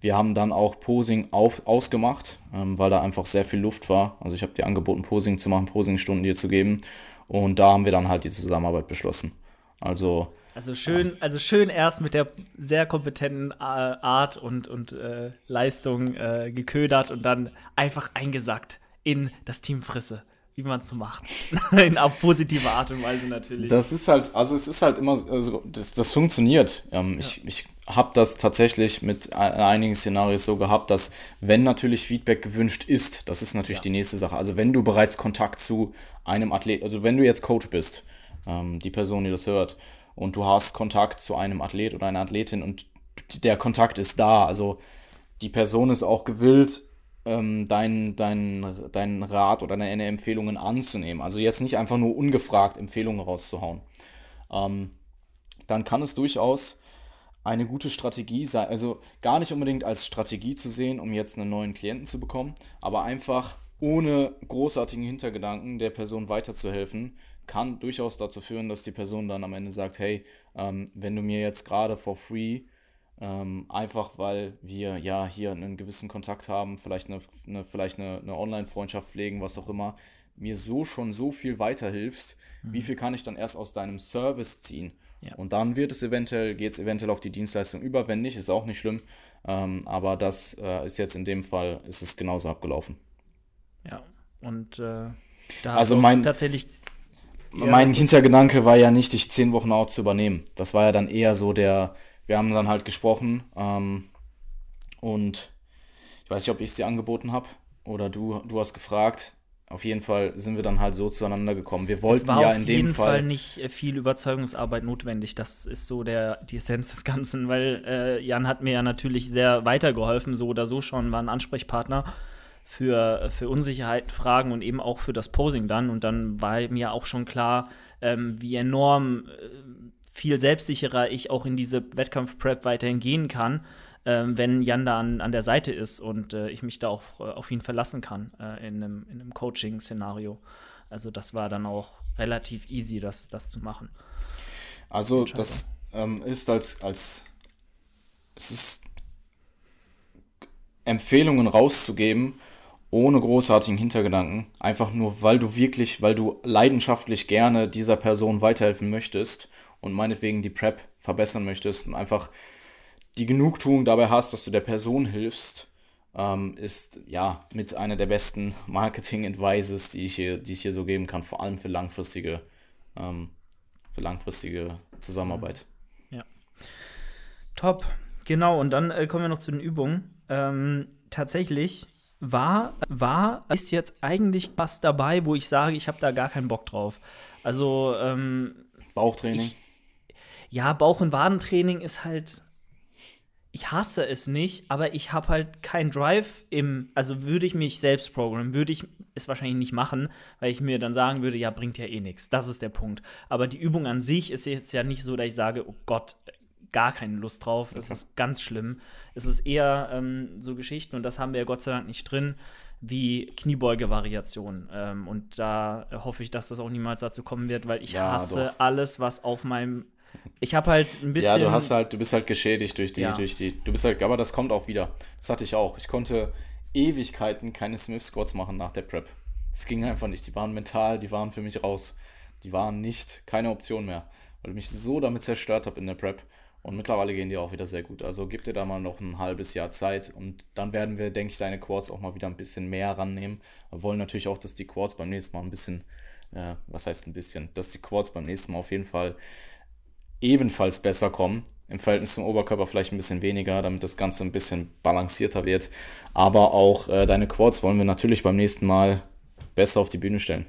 wir haben dann auch Posing auf, ausgemacht, ähm, weil da einfach sehr viel Luft war. Also ich habe dir angeboten, Posing zu machen, Posingstunden dir zu geben. Und da haben wir dann halt die Zusammenarbeit beschlossen. Also. Also schön, also schön erst mit der sehr kompetenten äh, Art und, und äh, Leistung äh, geködert und dann einfach eingesackt in das Team Frisse wie man es so macht. <laughs> In auf positive Art und Weise natürlich. Das ist halt, also es ist halt immer, also das, das funktioniert. Ähm, ja. Ich, ich habe das tatsächlich mit einigen Szenarien so gehabt, dass wenn natürlich Feedback gewünscht ist, das ist natürlich ja. die nächste Sache. Also wenn du bereits Kontakt zu einem Athlet, also wenn du jetzt Coach bist, ähm, die Person, die das hört, und du hast Kontakt zu einem Athlet oder einer Athletin und der Kontakt ist da, also die Person ist auch gewillt, ähm, deinen dein, dein Rat oder deine Empfehlungen anzunehmen. Also jetzt nicht einfach nur ungefragt Empfehlungen rauszuhauen. Ähm, dann kann es durchaus eine gute Strategie sein, also gar nicht unbedingt als Strategie zu sehen, um jetzt einen neuen Klienten zu bekommen, aber einfach ohne großartigen Hintergedanken der Person weiterzuhelfen, kann durchaus dazu führen, dass die Person dann am Ende sagt, hey, ähm, wenn du mir jetzt gerade for free ähm, einfach weil wir ja hier einen gewissen Kontakt haben, vielleicht eine, eine vielleicht eine, eine Online-Freundschaft pflegen, was auch immer, mir so schon so viel weiterhilfst, mhm. wie viel kann ich dann erst aus deinem Service ziehen? Ja. Und dann wird es eventuell, geht es eventuell auf die Dienstleistung über, wenn nicht, ist auch nicht schlimm. Ähm, aber das äh, ist jetzt in dem Fall, ist es genauso abgelaufen. Ja, und äh, da also mein, tatsächlich. Mein Hintergedanke war ja nicht, dich zehn Wochen out zu übernehmen. Das war ja dann eher so der, wir haben dann halt gesprochen ähm, und ich weiß nicht, ob ich es dir angeboten habe oder du, du hast gefragt. Auf jeden Fall sind wir dann halt so zueinander gekommen. Wir wollten ja in dem Fall. Auf jeden Fall nicht äh, viel Überzeugungsarbeit notwendig. Das ist so der, die Essenz des Ganzen, weil äh, Jan hat mir ja natürlich sehr weitergeholfen, so oder so schon, war ein Ansprechpartner für, für Unsicherheiten, Fragen und eben auch für das Posing dann. Und dann war mir auch schon klar, ähm, wie enorm äh, viel selbstsicherer ich auch in diese Wettkampf-Prep weiterhin gehen kann, äh, wenn Jan da an, an der Seite ist und äh, ich mich da auch äh, auf ihn verlassen kann äh, in einem, in einem Coaching-Szenario. Also das war dann auch relativ easy, das, das zu machen. Also das ähm, ist als, als es ist Empfehlungen rauszugeben, ohne großartigen Hintergedanken, einfach nur, weil du wirklich, weil du leidenschaftlich gerne dieser Person weiterhelfen möchtest und meinetwegen die Prep verbessern möchtest und einfach die Genugtuung dabei hast, dass du der Person hilfst, ähm, ist ja mit einer der besten Marketing-Advices, die ich hier, die ich hier so geben kann, vor allem für langfristige, ähm, für langfristige Zusammenarbeit. Ja. Top. Genau, und dann äh, kommen wir noch zu den Übungen. Ähm, tatsächlich war, war, ist jetzt eigentlich was dabei, wo ich sage, ich habe da gar keinen Bock drauf. Also, ähm, Bauchtraining. Ich, ja, Bauch- und Wadentraining ist halt. Ich hasse es nicht, aber ich habe halt keinen Drive im. Also würde ich mich selbst programmen, würde ich es wahrscheinlich nicht machen, weil ich mir dann sagen würde, ja, bringt ja eh nichts. Das ist der Punkt. Aber die Übung an sich ist jetzt ja nicht so, dass ich sage, oh Gott, gar keine Lust drauf. Es ist ganz schlimm. Es ist eher ähm, so Geschichten, und das haben wir ja Gott sei Dank nicht drin, wie Kniebeuge-Variationen. Ähm, und da hoffe ich, dass das auch niemals dazu kommen wird, weil ich ja, hasse doch. alles, was auf meinem ich habe halt ein bisschen. Ja, du hast halt, du bist halt geschädigt durch die, ja. durch die. Du bist halt, aber das kommt auch wieder. Das hatte ich auch. Ich konnte Ewigkeiten keine Smith Squats machen nach der Prep. Das ging einfach nicht. Die waren mental, die waren für mich raus. Die waren nicht, keine Option mehr. Weil ich mich so damit zerstört habe in der Prep. Und mittlerweile gehen die auch wieder sehr gut. Also gib dir da mal noch ein halbes Jahr Zeit und dann werden wir, denke ich, deine Quads auch mal wieder ein bisschen mehr rannehmen. Wir wollen natürlich auch, dass die Quads beim nächsten Mal ein bisschen, äh, was heißt ein bisschen, dass die Quads beim nächsten Mal auf jeden Fall ebenfalls besser kommen. Im Verhältnis zum Oberkörper vielleicht ein bisschen weniger, damit das Ganze ein bisschen balancierter wird. Aber auch äh, deine Quads wollen wir natürlich beim nächsten Mal besser auf die Bühne stellen.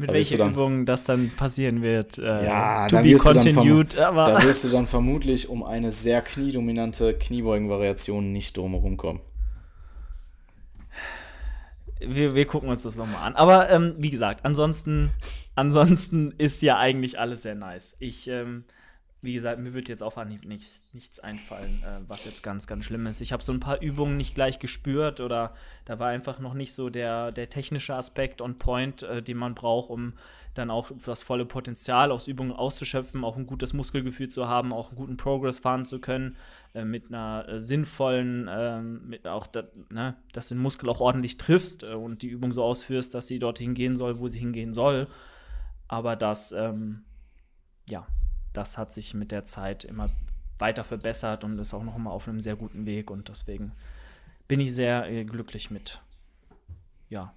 Mit welcher Übung das dann passieren wird. Äh, ja, to be continued. aber da wirst du dann vermutlich um eine sehr kniedominante Kniebeugen-Variation nicht drumherum kommen. Wir, wir gucken uns das nochmal an. Aber ähm, wie gesagt, ansonsten, ansonsten ist ja eigentlich alles sehr nice. Ich ähm, wie gesagt, mir wird jetzt auf Anhieb nicht, nichts einfallen, äh, was jetzt ganz, ganz schlimm ist. Ich habe so ein paar Übungen nicht gleich gespürt oder da war einfach noch nicht so der, der technische Aspekt on point, äh, den man braucht, um dann auch das volle Potenzial aus Übungen auszuschöpfen, auch ein gutes Muskelgefühl zu haben, auch einen guten Progress fahren zu können, äh, mit einer äh, sinnvollen, ähm, mit auch, da, ne, dass du den Muskel auch ordentlich triffst äh, und die Übung so ausführst, dass sie dorthin gehen soll, wo sie hingehen soll. Aber das, ähm, ja, das hat sich mit der Zeit immer weiter verbessert und ist auch noch mal auf einem sehr guten Weg. Und deswegen bin ich sehr äh, glücklich mit, ja,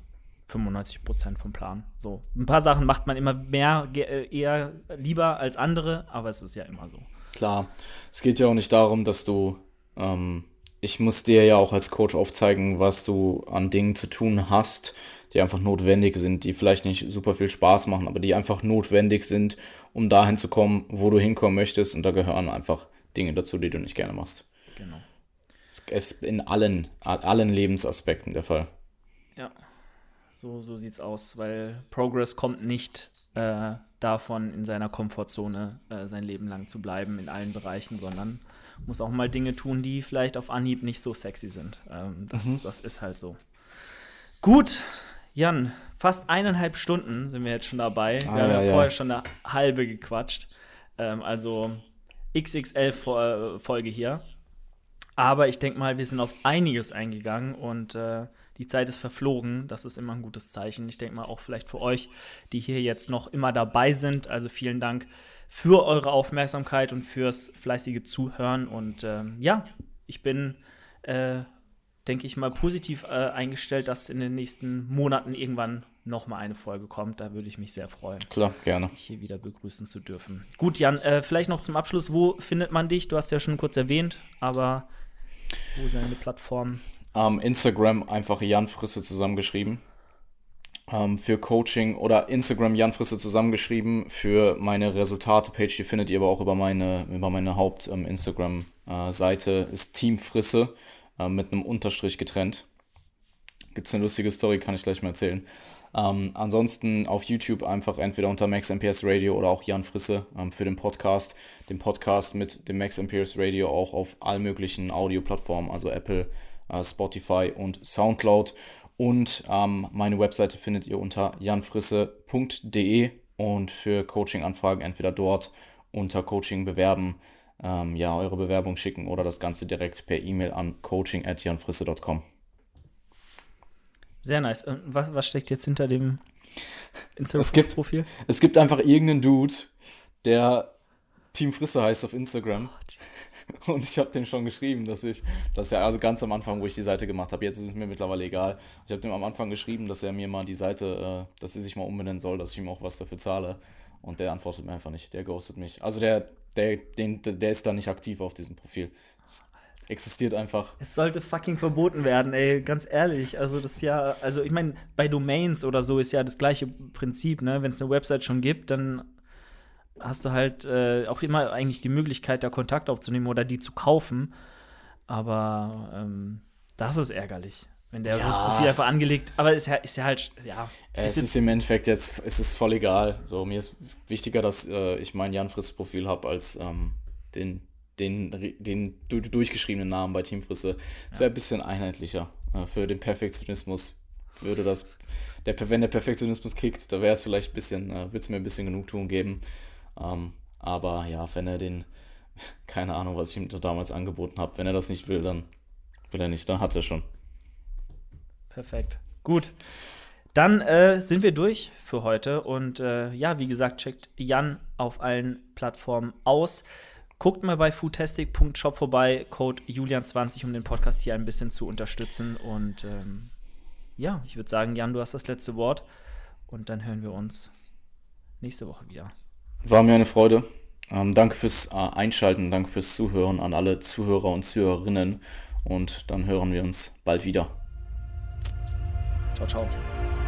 95 Prozent vom Plan. So, ein paar Sachen macht man immer mehr, äh, eher lieber als andere, aber es ist ja immer so. Klar, es geht ja auch nicht darum, dass du, ähm, ich muss dir ja auch als Coach aufzeigen, was du an Dingen zu tun hast, die einfach notwendig sind, die vielleicht nicht super viel Spaß machen, aber die einfach notwendig sind, um dahin zu kommen, wo du hinkommen möchtest. Und da gehören einfach Dinge dazu, die du nicht gerne machst. Genau. Es ist in allen, allen Lebensaspekten der Fall. Ja, so, so sieht's aus, weil Progress kommt nicht äh, davon, in seiner Komfortzone äh, sein Leben lang zu bleiben in allen Bereichen, sondern muss auch mal Dinge tun, die vielleicht auf Anhieb nicht so sexy sind. Ähm, das, mhm. das ist halt so. Gut, Jan, fast eineinhalb Stunden sind wir jetzt schon dabei. Ah, wir haben ja, vorher ja. schon eine halbe gequatscht. Ähm, also XXL-Folge hier. Aber ich denke mal, wir sind auf einiges eingegangen und äh, die Zeit ist verflogen. Das ist immer ein gutes Zeichen. Ich denke mal auch vielleicht für euch, die hier jetzt noch immer dabei sind. Also vielen Dank für eure Aufmerksamkeit und fürs fleißige Zuhören. Und ähm, ja, ich bin äh, denke ich mal, positiv äh, eingestellt, dass in den nächsten Monaten irgendwann noch mal eine Folge kommt. Da würde ich mich sehr freuen. Klar, gerne. Dich hier wieder begrüßen zu dürfen. Gut, Jan, äh, vielleicht noch zum Abschluss, wo findet man dich? Du hast ja schon kurz erwähnt, aber wo ist deine Plattform? Um, Instagram einfach Jan Frisse zusammengeschrieben. Um, für Coaching oder Instagram Jan Frisse zusammengeschrieben. Für meine Resultate-Page, die findet ihr aber auch über meine, über meine Haupt-Instagram-Seite, ähm, ist Team Frisse äh, mit einem Unterstrich getrennt. Gibt es eine lustige Story, kann ich gleich mal erzählen. Ähm, ansonsten auf YouTube einfach entweder unter Max MPS Radio oder auch Jan Frisse ähm, für den Podcast. Den Podcast mit dem Max MPS Radio auch auf allen möglichen Audio-Plattformen, also Apple, äh, Spotify und Soundcloud. Und ähm, meine Webseite findet ihr unter janfrisse.de und für Coaching-Anfragen entweder dort unter Coaching bewerben ähm, ja, eure Bewerbung schicken oder das Ganze direkt per E-Mail an coaching.janfrisse.com. Sehr nice. Und was, was steckt jetzt hinter dem Instagram-Profil? Es, gibt, es gibt einfach irgendeinen Dude, der Team Frisse heißt auf Instagram. Oh, <laughs> und ich habe dem schon geschrieben, dass ich, dass er also ganz am Anfang, wo ich die Seite gemacht habe, jetzt ist es mir mittlerweile egal. Ich habe dem am Anfang geschrieben, dass er mir mal die Seite, äh, dass sie sich mal umbenennen soll, dass ich ihm auch was dafür zahle. Und der antwortet mir einfach nicht. Der ghostet mich. Also der, der, den, der ist da nicht aktiv auf diesem Profil. Existiert einfach. Es sollte fucking verboten werden, ey, ganz ehrlich. Also das ist ja, also ich meine, bei Domains oder so ist ja das gleiche Prinzip, ne? Wenn es eine Website schon gibt, dann hast du halt äh, auch immer eigentlich die Möglichkeit, da Kontakt aufzunehmen oder die zu kaufen. Aber ähm, das ist ärgerlich wenn der ja. das Profil einfach angelegt, aber ist ja, ist ja halt, ja. Es ist, ist im Endeffekt jetzt, es ist voll egal. So, mir ist wichtiger, dass äh, ich mein Jan Friss Profil habe, als ähm, den, den, den du, durchgeschriebenen Namen bei Team Frisse. Das wäre ein bisschen einheitlicher. Äh, für den Perfektionismus würde das, der, wenn der Perfektionismus kickt, da wäre es vielleicht ein bisschen, äh, würde es mir ein bisschen Genugtuung geben. Ähm, aber ja, wenn er den, <laughs> keine Ahnung, was ich ihm damals angeboten habe, wenn er das nicht will, dann will er nicht, dann hat er schon. Perfekt. Gut. Dann äh, sind wir durch für heute. Und äh, ja, wie gesagt, checkt Jan auf allen Plattformen aus. Guckt mal bei foodtastic.shop vorbei, Code Julian20, um den Podcast hier ein bisschen zu unterstützen. Und ähm, ja, ich würde sagen, Jan, du hast das letzte Wort. Und dann hören wir uns nächste Woche wieder. War mir eine Freude. Ähm, danke fürs äh, Einschalten, danke fürs Zuhören an alle Zuhörer und Zuhörerinnen. Und dann hören wir uns bald wieder. Ciao, ciao.